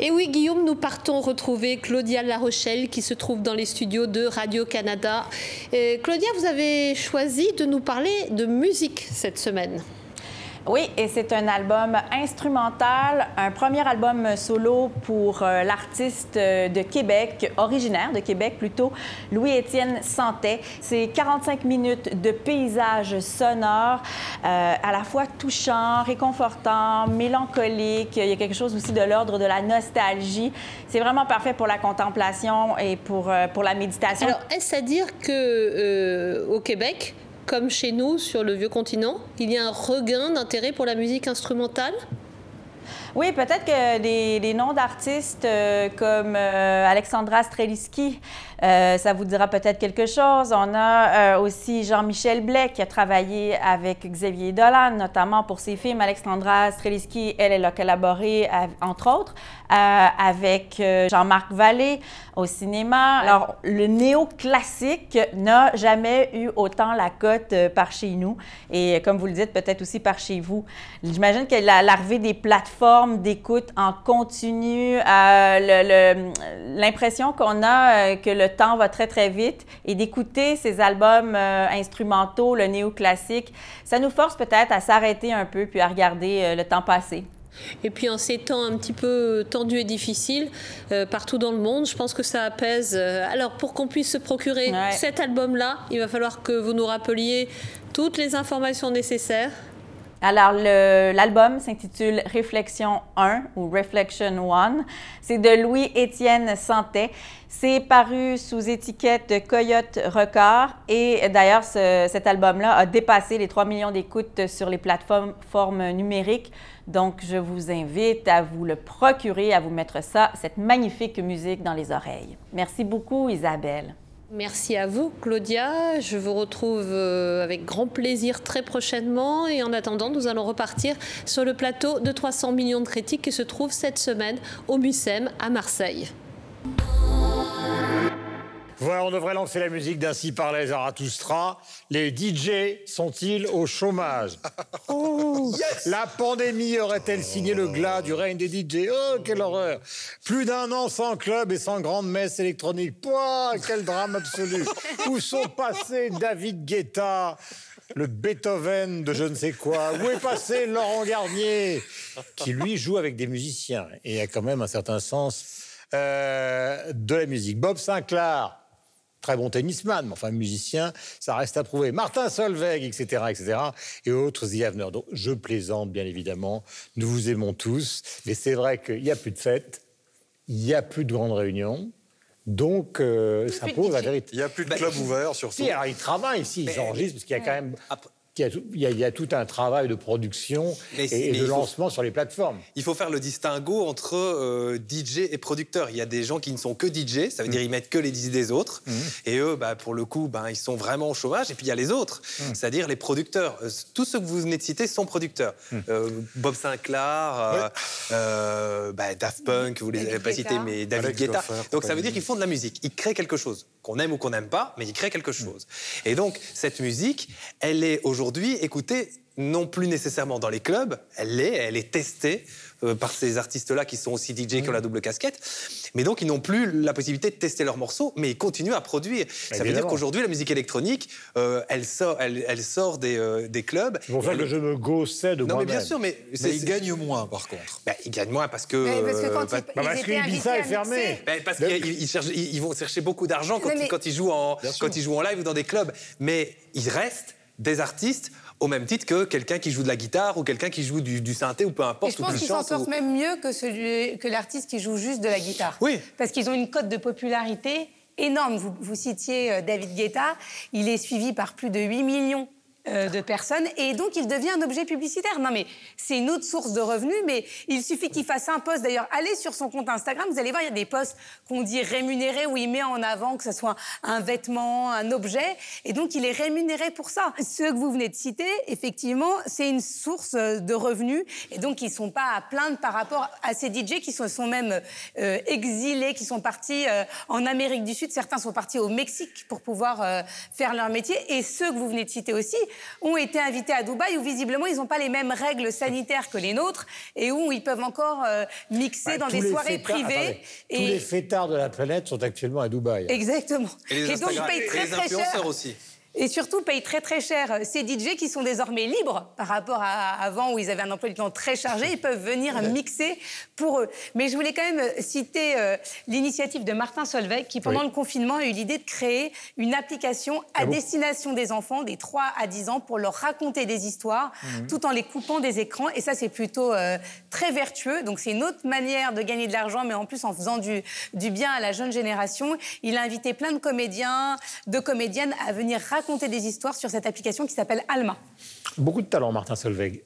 Et oui, Guillaume, nous partons retrouver Claudia La Rochelle qui se trouve dans les studios de Radio-Canada. Claudia, vous avez choisi de nous parler de musique cette semaine. Oui, et c'est un album instrumental, un premier album solo pour euh, l'artiste euh, de Québec, originaire de Québec plutôt, Louis-Étienne Santet. C'est 45 minutes de paysages sonores, euh, à la fois touchants, réconfortants, mélancoliques. Il y a quelque chose aussi de l'ordre de la nostalgie. C'est vraiment parfait pour la contemplation et pour, pour la méditation. Alors, est-ce à dire que au Québec, comme chez nous sur le vieux continent Il y a un regain d'intérêt pour la musique instrumentale? Oui, peut-être que des, noms d'artistes euh, comme euh, Alexandra Streliski, euh, ça vous dira peut-être quelque chose. On a aussi Jean-Michel Blais qui a travaillé avec Xavier Dolan, notamment pour ses films. Alexandra Streliski, elle, elle a collaboré, entre autres, avec Jean-Marc Vallée au cinéma. Alors, le néo-classique n'a jamais eu autant la cote par chez nous. Et comme vous le dites, peut-être aussi par chez vous. J'imagine que l'arrivée des plateformes d'écoute en continu, euh, l'impression qu'on a euh, que le temps va très, très vite et d'écouter ces albums euh, instrumentaux, le néoclassique, ça nous force peut-être à s'arrêter un peu puis à regarder le temps passer. Et puis en ces temps un petit peu tendus et difficiles, partout dans le monde, je pense que ça apaise. alors pour qu'on puisse se procurer cet album-là, il va falloir que vous nous rappeliez toutes les informations nécessaires. Alors, l'album s'intitule Réflexion 1 ou Reflection 1. C'est de Louis-Étienne Santet. C'est paru sous étiquette Coyote Record. Et d'ailleurs, cet album-là a dépassé les 3 millions d'écoutes sur les plateformes numériques. Donc, je vous invite à vous le procurer, à vous mettre ça, cette magnifique musique dans les oreilles. Merci beaucoup, Isabelle. Merci à vous, Claudia. Je vous retrouve euh, avec grand plaisir très prochainement. Et en attendant, nous allons repartir sur le plateau de 300 millions de critiques qui se trouve cette semaine au MUSEM à Marseille. Voilà, on devrait lancer la musique d'Ainsi parlait Zarathustra. Les DJ sont-ils au chômage oh, La pandémie aurait-elle signé le glas du règne des DJ Oh, quelle horreur Plus d'un an sans club et sans grande messe électronique. Pouah, quel drame absolu *laughs* Où sont passés David Guetta le Beethoven de je ne sais quoi? Où est passé Laurent Garnier, qui lui joue avec des musiciens et a quand même un certain sens euh, de la musique? Bob Sinclair, très bon tennisman, mais enfin musicien, ça reste à prouver. Martin Solveig, etc., etc., et autres The Donc, je plaisante, bien évidemment. Nous vous aimons tous, mais c'est vrai qu'il n'y a plus de fêtes, il n'y a plus de grandes réunions. Donc, euh, ça pose la vérité. Il n'y a plus de club ouvert, surtout. Si, alors ils travaillent ici, ils enregistrent, parce qu'il y a quand même il y, a, tout un travail de production et, de lancement sur les plateformes. Il faut faire le distinguo entre euh, DJ et producteur. Il y a des gens qui ne sont que DJ, ça veut mm. dire ils mettent que les disques des autres. Mm. Et eux, bah, pour le coup, bah, ils sont vraiment au chômage. Et puis il y a les autres, mm. c'est-à-dire les producteurs. Euh, tous ceux que vous venez de citer sont producteurs. Euh, Bob Sinclair, bah, Daft Punk, vous les avez pas cités, mais David Guetta. Donc ça veut dire qu'ils font de la musique. Ils créent quelque chose, qu'on aime ou qu'on n'aime pas, mais ils créent quelque chose. Et donc cette musique, elle est aujourd'hui aujourd'hui écoutez, non plus nécessairement dans les clubs, elle l'est, elle est testée euh, par ces artistes-là qui sont aussi DJ qui ont la double casquette. Mais donc, ils n'ont plus la possibilité de tester leurs morceaux, mais ils continuent à produire. Ça veut dire qu'aujourd'hui, la musique électronique, euh, elle sort, elle, sort des, euh, des clubs. C'est pour ça que je me gaussais de moi-même. Non, mais bien sûr, mais, ils gagnent moins, par contre. Ben, ils gagnent moins parce que. Mais parce que quand bah, parce qu'Ibiza est fermé. Parce qu'ils ils, vont chercher beaucoup d'argent quand, quand, ils jouent en, quand ils jouent en live ou dans des clubs. Mais ils restent des artistes au même titre que quelqu'un qui joue de la guitare ou quelqu'un qui joue du, synthé ou peu importe. Et je pense qu'ils s'en sortent même mieux que, celui, que l'artiste qui joue juste de la guitare. Oui. Parce qu'ils ont une cote de popularité énorme. Vous, vous citiez euh, David Guetta, il est suivi par plus de 8 millions euh, de personnes et donc il devient un objet publicitaire. Non mais c'est une autre source de revenus, mais il suffit qu'il fasse un post. D'ailleurs, allez sur son compte Instagram, vous allez voir, il y a des posts qu'on dit rémunérés où il met en avant que ce soit un vêtement, un objet, et donc il est rémunéré pour ça. Ceux que vous venez de citer, effectivement, c'est une source de revenus et donc ils sont pas à plaindre par rapport à ces DJ qui sont, sont même euh, exilés, qui sont partis euh, en Amérique du Sud. Certains sont partis au Mexique pour pouvoir faire leur métier et ceux que vous venez de citer aussi ont été invités à Dubaï où visiblement ils n'ont pas les mêmes règles sanitaires que les nôtres et où ils peuvent encore euh, mixer bah, dans des soirées privées. et... Tous les fêtards de la planète sont actuellement à Dubaï. Exactement. Et, les donc ils payent très très cher. aussi et surtout payent très très cher. Ces DJ qui sont désormais libres par rapport à avant où ils avaient un emploi du temps très chargé, ils peuvent venir mixer pour eux. Mais je voulais quand même citer euh, l'initiative de Martin Solveig qui pendant le confinement a eu l'idée de créer une application à ah destination des enfants des 3 à 10 ans pour leur raconter des histoires mhm. tout en les coupant des écrans. Et ça c'est plutôt euh, très vertueux. Donc c'est une autre manière de gagner de l'argent, mais en plus en faisant du, du bien à la jeune génération. Il a invité plein de comédiens, de comédiennes à venir raconter raconter des histoires sur cette application qui s'appelle Alma. Beaucoup de talent, Martin Solveig.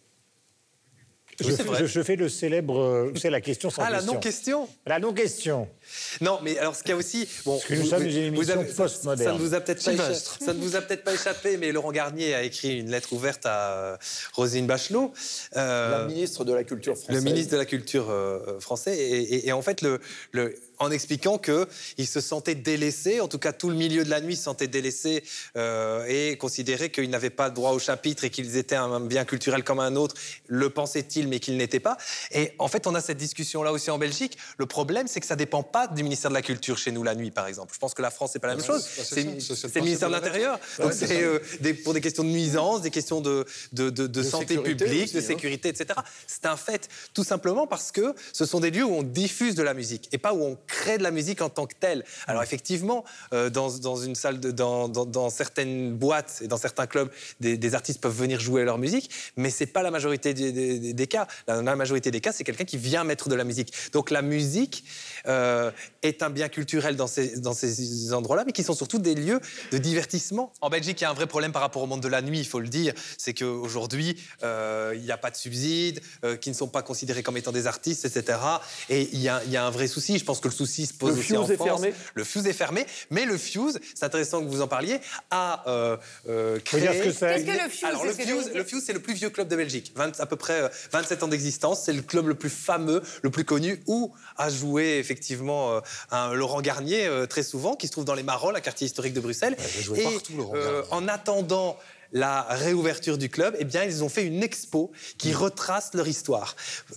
Je, fais, je, fais, le célèbre, c'est la question sans ah, la non-question La non-question. Non, mais alors ce qu'il y a aussi... Bon, Parce que nous sommes une émission post-moderne. Ça ne vous a peut-être pas, vous a peut-être pas échappé, mais Laurent Garnier a écrit une lettre ouverte à euh, Rosine Bachelot. Euh, la ministre de la Culture française. Le ministre de la Culture euh, français. Et, et, en fait, le, le en expliquant qu'il se sentait délaissé, en tout cas tout le milieu de la nuit se sentait délaissé euh, et considérait qu'ils n'avaient pas droit au chapitre et qu'ils étaient un bien culturel comme un autre, le pensait-il mais qu'il n'était pas. Et en fait on a cette discussion-là aussi en Belgique. Le problème c'est que ça ne dépend pas du ministère de la Culture chez nous la nuit par exemple. Je pense que la France c'est pas la même chose. C'est le ministère de l'Intérieur. Donc c'est euh, pour des questions de nuisance, des questions de, de, santé publique, de sécurité, etc. C'est un fait tout simplement parce que ce sont des lieux où on diffuse de la musique et pas où on crée de la musique en tant que telle. Alors effectivement, euh, dans, dans, une salle, de, dans, dans, dans, certaines boîtes et dans certains clubs, des, des, artistes peuvent venir jouer leur musique, mais c'est pas la majorité des, des, des cas. La, la, majorité des cas, c'est quelqu'un qui vient mettre de la musique. Donc la musique euh, est un bien culturel dans ces, dans ces endroits-là, mais qui sont surtout des lieux de divertissement. En Belgique, il y a un vrai problème par rapport au monde de la nuit, il faut le dire. C'est qu'aujourd'hui, euh, il n'y a pas de subsides, euh, qui ne sont pas considérés comme étant des artistes, etc. Et il y, a, il y a un vrai souci. Je pense que le souci se pose le aussi en est France. Fermé. Le fuse est fermé, mais le fuse, c'est intéressant que vous en parliez, a euh, euh, créé. Dire ce que c'est. Qu'est-ce que le fuse Alors le ce fuse, le fuse, c'est le plus vieux club de Belgique, 20 à peu près euh, 27 ans d'existence. C'est le club le plus fameux, le plus connu, où a joué effectivement euh, un Laurent Garnier euh, très souvent, qui se trouve dans les Marolles, un quartier historique de Bruxelles. Et partout, Laurent euh, en attendant la réouverture du club, eh bien, ils ont fait une expo qui Mm. retrace leur histoire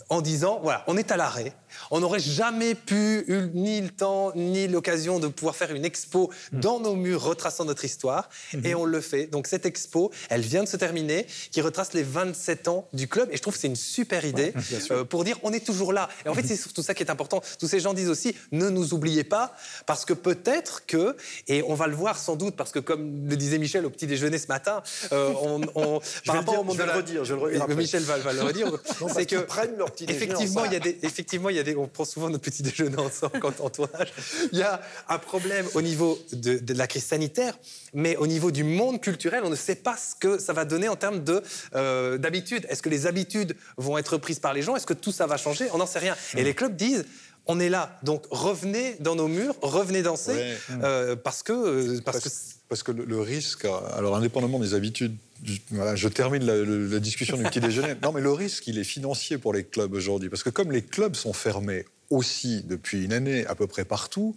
en disant voilà, on est à l'arrêt, on n'aurait jamais pu, eu ni le temps, ni l'occasion de pouvoir faire une expo Mm. dans nos murs retraçant notre histoire, Mm-hmm. et on le fait. Donc, cette expo, elle vient de se terminer, qui retrace les 27 ans du club, et je trouve que c'est une super idée euh, pour dire on est toujours là. Et en fait, c'est surtout ça qui est important. Tous ces gens disent aussi ne nous oubliez pas, parce que peut-être que, et on va le voir sans doute, parce que comme le disait Michel au petit déjeuner ce matin, euh, on, on- *laughs* Je vais le dire, je vais de le redire, je le. Michel va, va le redire. c'est que prennent leur petit déjeuner effectivement, il y a des, effectivement, il y a des, on prend souvent notre petit déjeuner ensemble quand on tournage. Il y a un problème au niveau de, de la crise sanitaire, mais au niveau du monde culturel, on ne sait pas ce que ça va donner en termes de euh, d'habitude. Est-ce que les habitudes vont être prises par les gens? Est-ce que tout ça va changer? On n'en sait rien. Et les clubs disent. On est là, donc revenez dans nos murs, revenez danser, Ouais. euh, parce que euh, parce que Parce, que le, le risque, alors indépendamment des habitudes, je, voilà, je termine la, discussion du petit déjeuner. *laughs* Non, mais le risque, il est financier pour les clubs aujourd'hui. Parce que comme les clubs sont fermés aussi depuis une année à peu près partout,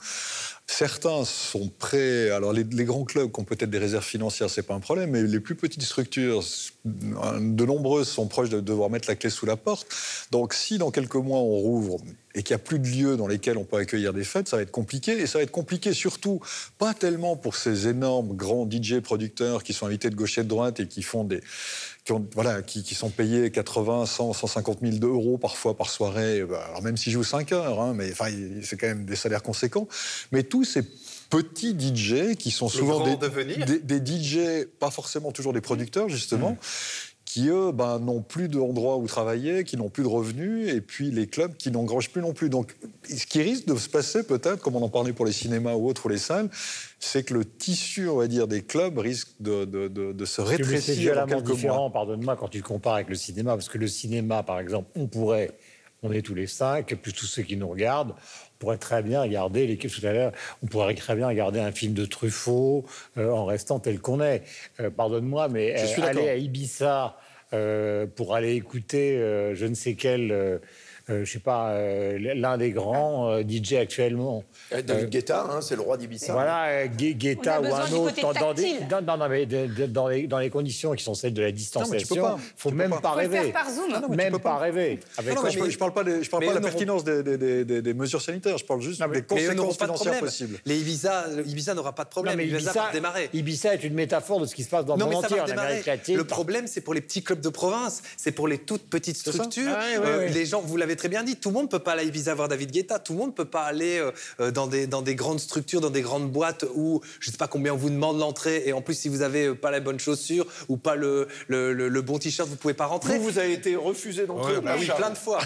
certains sont prêts. Alors les, les grands clubs qui ont peut-être des réserves financières, c'est pas un problème, mais les plus petites structures, de nombreuses sont proches de devoir mettre la clé sous la porte. Donc si dans quelques mois on rouvre et qu'il n'y a plus de lieux dans lesquels on peut accueillir des fêtes, ça va être compliqué. Et ça va être compliqué surtout, pas tellement pour ces énormes grands DJ producteurs qui sont invités de gauche et de droite et qui font des. Qui, ont, voilà, qui, qui sont payés 80, 100, 150 000 euros parfois par soirée. Bah, Alors même s'ils jouent 5 heures, hein, mais enfin, c'est quand même des salaires conséquents. Mais tous ces petits DJ qui sont souvent des, des, des DJ, pas forcément toujours des producteurs justement, qui eux ben, n'ont plus d'endroit où travailler, qui n'ont plus de revenus, et puis les clubs qui n'engrangent plus non plus. Donc ce qui risque de se passer peut-être, comme on en parlait pour les cinémas ou autres, ou les salles, c'est que le tissu, on va dire, des clubs risque de, de, de, de se C'est rétrécir mois. différent, pardonne-moi, quand tu le compares avec le cinéma, parce que le cinéma, par exemple, on pourrait, on est tous les cinq, plus tous ceux qui nous regardent, on pourrait très bien regarder, l'équipe tout à l'heure, on pourrait très bien regarder un film de Truffaut euh, en restant tel qu'on est. Euh, pardonne-moi, mais euh, aller à Ibiza pour aller écouter euh, je ne sais quel... euh, je sais pas, euh, l'un des grands euh, DJ actuellement. David Guetta, hein, c'est le roi d'Ibiza. Voilà, euh, Gue- Guetta ou un autre, dans, dans des, tactile. dans, non, mais dans, les, dans les conditions qui sont celles de la mais tu peux distanciation, pas. faut Tu peux même pas. Faut rêver. faire par Zoom. mais tu même peux pas pas. rêver. Avec Non, non, mais je ne parle pas, des, je parle mais pas de la pertinence des, des- des- des- des mesures sanitaires, je parle juste Non, mais- des conséquences financières possibles. Les Ibiza, Ibiza n'aura pas de Non, problème. mais Ibiza, Ibiza, va redémarrer. Ibiza est une métaphore de ce qui se passe dans le monde entier, va en redémarrer. Amérique latine. Le problème, c'est pour les petits clubs de province, c'est pour les toutes petites structures. Ah. Les gens, vous l'avez très bien dit, tout le monde ne peut pas aller à Ibiza voir David Guetta, tout le monde ne peut pas aller euh, dans, des, dans des grandes structures, dans des grandes boîtes où je ne sais pas combien on vous demande l'entrée et en plus, si vous n'avez euh, pas la bonne chaussure ou pas le, le, le- le bon t-shirt, vous ne pouvez pas rentrer. Vous, vous avez été refusé d'entrer. Ah oui, plein de fois.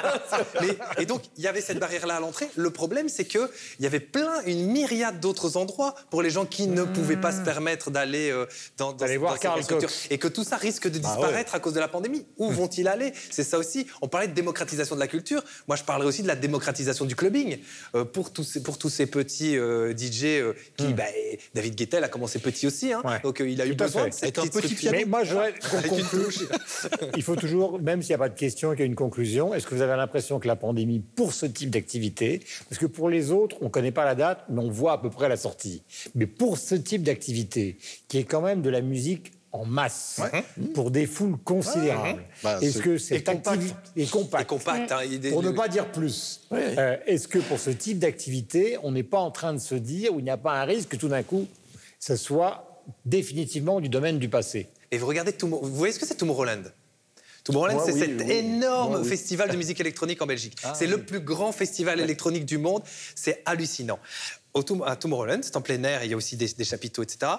*laughs* Mais- et donc, il y avait cette barrière-là à l'entrée. Le problème, c'est qu'il y avait plein, une myriade d'autres endroits pour les gens qui ne pouvaient pas se permettre d'aller euh, dans, dans, D'aller voir dans ces structures. Et que tout ça risque de Bah disparaître à cause de la pandémie. Où vont-ils aller? C'est ça aussi. On parlait de démocratisation de la culture. Moi, je parlerais aussi de la démocratisation du clubbing. Euh, pour, tous ces, pour tous ces petits euh, DJ euh, qui... bah, David Guettel a commencé petit aussi. hein. Ouais. Donc, euh, il a eu Tout à besoin fait. de cette Avec un petite petit. Mais moi, conclue. *laughs* Il faut toujours, même s'il n'y a pas de question, qu'il y a une conclusion. Est-ce que vous avez l'impression que la pandémie, pour ce type d'activité, parce que pour les autres, on ne connaît pas la date, mais on voit à peu près la sortie. Mais pour ce type d'activité, qui est quand même de la musique en masse, pour des foules considérables, Bah, est-ce que cette activité est compacte Et compact. hein, pour ne pas dire plus. Euh, Est-ce que pour ce type d'activité, on n'est pas en train de se dire, ou il n'y a pas un risque que tout d'un coup, ce soit définitivement du domaine du passé? Et vous regardez Tomorrow- Vous voyez ce que c'est Tomorrowland? Tomorrowland, c'est oui, cet oui. énorme Moi, oui. festival de musique électronique en Belgique. Ah, c'est le plus grand festival électronique du monde. C'est hallucinant. Au à Tomorrowland, c'est en plein air, il y a aussi des, des chapiteaux, etc.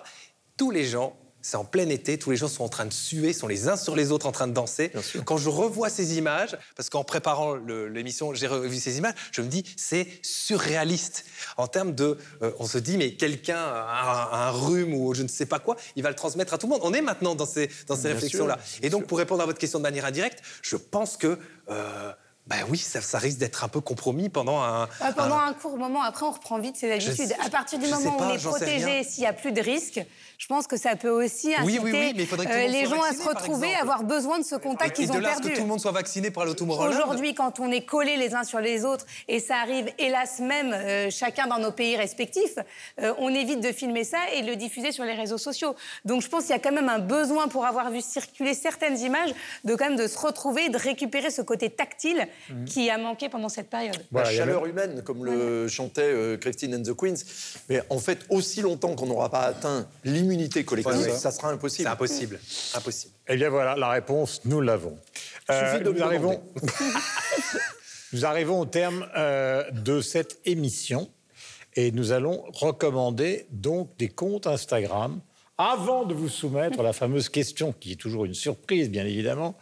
Tous les gens, c'est en plein été, tous les gens sont en train de suer, sont les uns sur les autres en train de danser. Quand je revois ces images, parce qu'en préparant l'émission, j'ai revu ces images, je me dis, c'est surréaliste. En termes de. euh, on se dit, mais quelqu'un a un, un rhume ou je ne sais pas quoi, il va le transmettre à tout le monde. On est maintenant dans ces, dans ces réflexions-là. Et donc, pour répondre à votre question de manière indirecte, je pense que. euh, ben oui, ça, ça risque d'être un peu compromis pendant un. Ah, pendant un- un court moment, après on reprend vite ses habitudes. sais- À partir du moment où pas, on est protégé, s'il n'y a plus de risque, je pense que ça peut aussi inciter oui, oui, mais il faudrait que tout le euh, les gens à se retrouver, avoir besoin de ce contact et qu'ils de ont là, à ce que perdu. tout le monde soit vacciné pour aller au Tomorrowland. Aujourd'hui, quand on est collés les uns sur les autres, et ça arrive, hélas même, euh, chacun dans nos pays respectifs, euh, on évite de filmer ça et de le diffuser sur les réseaux sociaux. Donc je pense qu'il y a quand même un besoin, pour avoir vu circuler certaines images, de quand même de se retrouver, de récupérer ce côté tactile Mhm. qui a manqué pendant cette période. Voilà, la chaleur humaine, comme le chantait euh, Christine and the Queens. Mais en fait, aussi longtemps qu'on n'aura pas atteint l'immunité collective, ça sera impossible. C'est impossible. Impossible. Eh bien voilà, la réponse, nous l'avons. Euh, nous, arrivons... *laughs* nous arrivons au terme euh, de cette émission et nous allons recommander donc des comptes Instagram avant de vous soumettre la fameuse question qui est toujours une surprise, bien évidemment,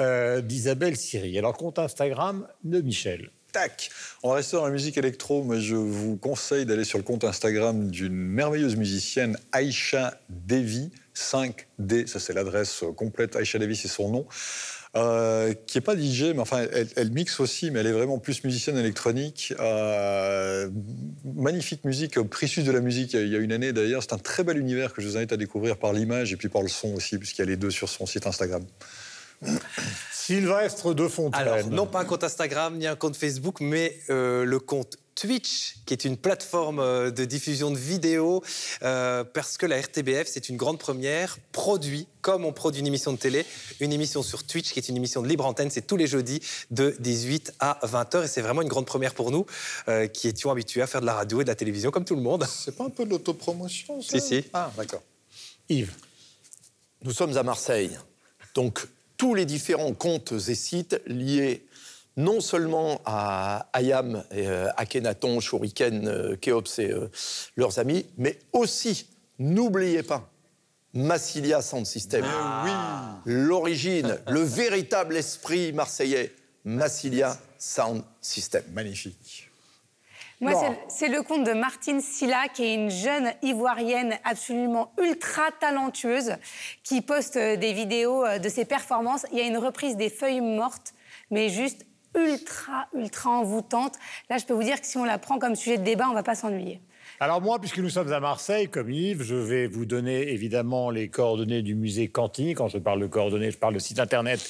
euh, d'Isabelle Siri. Alors, compte Instagram de Michel. Tac. On va rester dans la musique électro, mais je vous conseille d'aller sur le compte Instagram d'une merveilleuse musicienne, Aisha Devi, 5D, ça c'est l'adresse euh, complète, Aisha Devi c'est son nom, euh, qui n'est pas DJ, mais enfin elle, mixe aussi, mais elle est vraiment plus musicienne électronique. Euh, magnifique musique, précieuse de la musique. Il y a une année d'ailleurs, c'est un très bel univers que je vous invite à découvrir par l'image et puis par le son aussi, puisqu'il y a les deux sur son site Instagram. Sylvestre de Fontaine. Alors, non pas un compte Instagram ni un compte Facebook, mais euh, le compte Twitch, qui est une plateforme euh, de diffusion de vidéos, euh, parce que la RTBF, c'est une grande première, produit, comme on produit une émission de télé, une émission sur Twitch, qui est une émission de libre antenne, c'est tous les jeudis de 18 à 20h, et c'est vraiment une grande première pour nous, euh, qui étions habitués à faire de la radio et de la télévision, comme tout le monde. C'est pas un peu de l'autopromotion ça? Si, si. Ah, d'accord. Yves. Nous sommes à Marseille. Donc, tous les différents comptes et sites liés non seulement à Ayam, euh, Akhenaton, Shuriken, euh, Keops et euh, leurs amis, mais aussi, n'oubliez pas, Massilia Sound System. L'origine, le véritable esprit marseillais, Massilia Sound System. Magnifique. Moi, c'est- le compte de Martine Silla, qui est une jeune ivoirienne absolument ultra talentueuse, qui poste euh, des vidéos euh, de ses performances. Il y a une reprise des feuilles mortes, mais juste ultra, ultra envoûtante. Là, je peux vous dire que si on la prend comme sujet de débat, on va pas s'ennuyer. Alors moi, puisque nous sommes à Marseille, comme Yves, je vais vous donner évidemment les coordonnées du musée Cantini. Quand je parle de coordonnées, je parle de site internet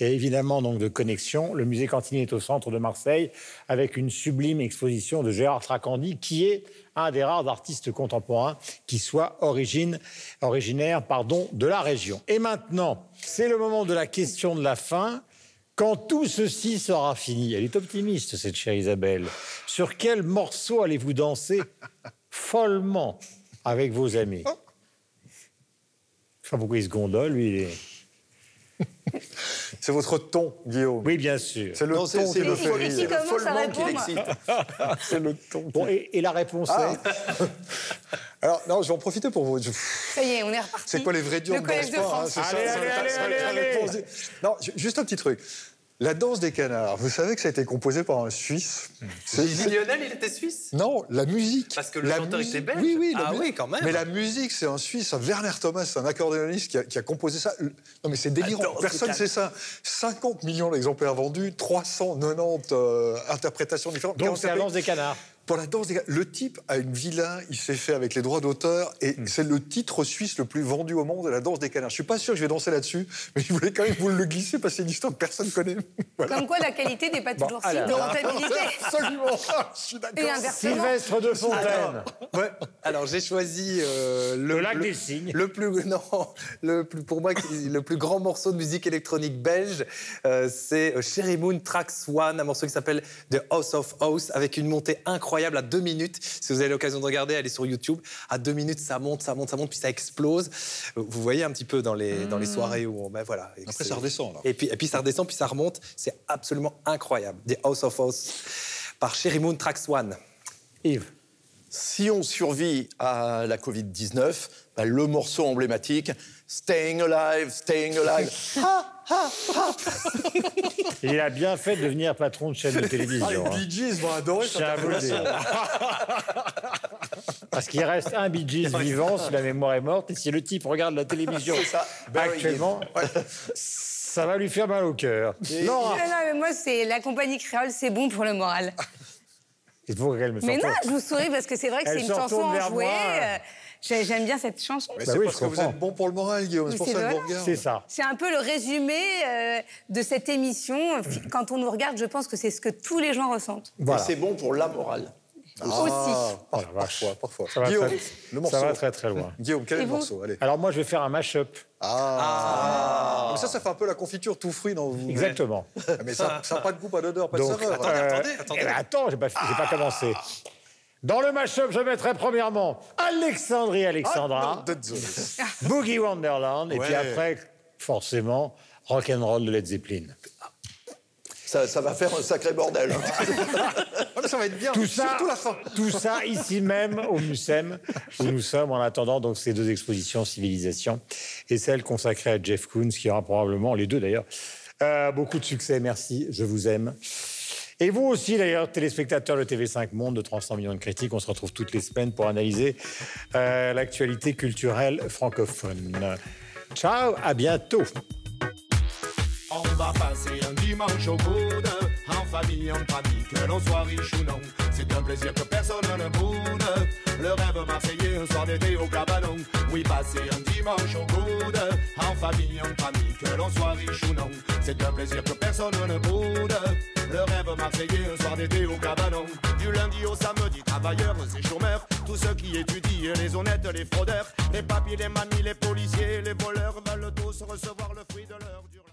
et évidemment donc de connexion. Le musée Cantini est au centre de Marseille avec une sublime exposition de Gérard Tracandi, qui est un des rares artistes contemporains qui soit origine, originaire pardon, de la région. Et maintenant, c'est le moment de la question de la fin. Quand tout ceci sera fini, elle est optimiste, cette chère Isabelle. Sur quel morceau allez-vous danser follement avec vos amis? Enfin, pourquoi il se gondole, lui il est... *laughs* C'est votre ton, Guillaume. Oui, bien sûr. C'est le Non, c'est ton c'est qui le, fait qui c'est le commence à follement qui répondre l'excite. C'est le ton. Bon, et, et la réponse Ah. est *laughs* Alors, non, je vais en profiter pour vous. Ça y est, on est reparti. C'est quoi les vrais durs Le Collège de France. c'est ça, Allez, ça, allez, allez, allez, la allez. Non, ju- juste un petit truc. La danse des canards, vous savez que ça a été composé par un Suisse. C'est- Lionel, il était suisse Non, la musique. Parce que le La chanteur musique- était belge Oui, oui. la Ah mu- oui, quand même. Mais la musique, c'est un Suisse, un Werner Thomas, c'est un accordéoniste qui a, qui a composé ça. Non, mais c'est délirant. Personne ne sait ça. 50 millions d'exemplaires vendus, 390 euh, interprétations différentes. donc c'est la danse des canards. Pour la danse des canards. Le type a une villa, il s'est fait avec les droits d'auteur, et Hmm. c'est le titre suisse le plus vendu au monde, la danse des canards. Je suis pas sûr que je vais danser là-dessus, mais je voulais quand même vous le glisser parce que c'est une histoire que personne ne connaît. *laughs* Voilà. Comme quoi, la qualité n'est pas toujours signe de alors. rentabilité. *laughs* Absolument, je suis d'accord. Et inversement. Sylvestre de Fontaine. Ouais. Alors j'ai choisi euh, le, Le lac le- des cygnes. Le plus *laughs* non, le plus pour moi le plus grand morceau de musique électronique belge, euh, c'est euh, Sherry Moon Tracks One, un morceau qui s'appelle The House of House avec une montée incroyable incroyable à deux minutes. Si vous avez l'occasion de regarder, allez sur YouTube. À deux minutes, ça monte, ça monte, ça monte, puis ça explose. Vous voyez un petit peu dans les, dans les soirées où on, ben voilà. Et Après, ça redescend, là. Et puis, et puis ça redescend, puis ça remonte. C'est absolument incroyable. The House of House par Sherry Moon Tracks One. Yves. Si on survit à la Covid-19, bah, le morceau emblématique, Staying Alive, Staying Alive. *laughs* Il a bien fait de devenir patron de chaîne de Ah, les télévision. hein. Bee Gees vont adorer dire. *laughs* Parce qu'il reste un Bee Gees vivant si la mémoire est morte. Et si le type regarde la télévision C'est ça, Barry actuellement, ça va lui faire mal au cœur. Non, non, mais moi, c'est la compagnie créole, c'est bon pour le moral. il faut qu'elle me Mais non, je vous souris parce que c'est vrai que c'est une chanson enjouée. J'aime bien cette chanson. Mais Bah c'est oui, parce que vous êtes bon pour le moral, Guillaume. C'est pour ça que vous là. regarde. C'est ça. C'est un peu le résumé euh, de cette émission. Quand on nous regarde, je pense que c'est ce que tous les gens ressentent. Voilà. Et c'est bon pour la morale. Aussi. Ah, Oh la vache. parfois, parfois. Ça va, Guillaume, très, le morceau. ça va très très loin. Guillaume, quel est le morceau Allez. Alors moi, je vais faire un mash-up. Ah, Mais ça, ça fait un peu la confiture tout fruit dans vous. Exactement. Mais ça n'a pas de goût, pas d'odeur, pas de saveur. euh, attendez, attendez. eh ben, attends, j'ai pas, j'ai pas commencé. Dans le mash-up, je mettrai premièrement Alexandrie Alexandra, Ah, non, désolé. *laughs* Boogie Wonderland, et puis après, forcément, Rock'n'Roll de Led Zeppelin. Ça, ça va faire un sacré bordel. *laughs* mais ça va être bien, Tout ça, surtout la fin. tout ça ici même au MUSEM, où nous sommes en attendant donc ces deux expositions Civilisation et celle consacrée à Jeff Koons, qui aura probablement les deux d'ailleurs. Euh, beaucoup de succès, merci, je vous aime. Et vous aussi d'ailleurs, téléspectateurs de TV5 Monde de 300 millions de critiques, on se retrouve toutes les semaines pour analyser euh, l'actualité culturelle francophone. Ciao, à bientôt. On va passer un dimanche au en famille, en que l'on soit riche ou non. C'est un plaisir que personne ne boude. Le rêve marseillais, un soir d'été au cabanon. Oui, passer un dimanche au coude, en famille, en famille, que l'on soit riche ou non. C'est un plaisir que personne ne boude. Le rêve marseillais, un soir d'été au cabanon. Du lundi au samedi, travailleurs et chômeurs. Tous ceux qui étudient, les honnêtes, les fraudeurs. Les papiers, les mamies, les policiers, les voleurs veulent tous recevoir le fruit de leur dur.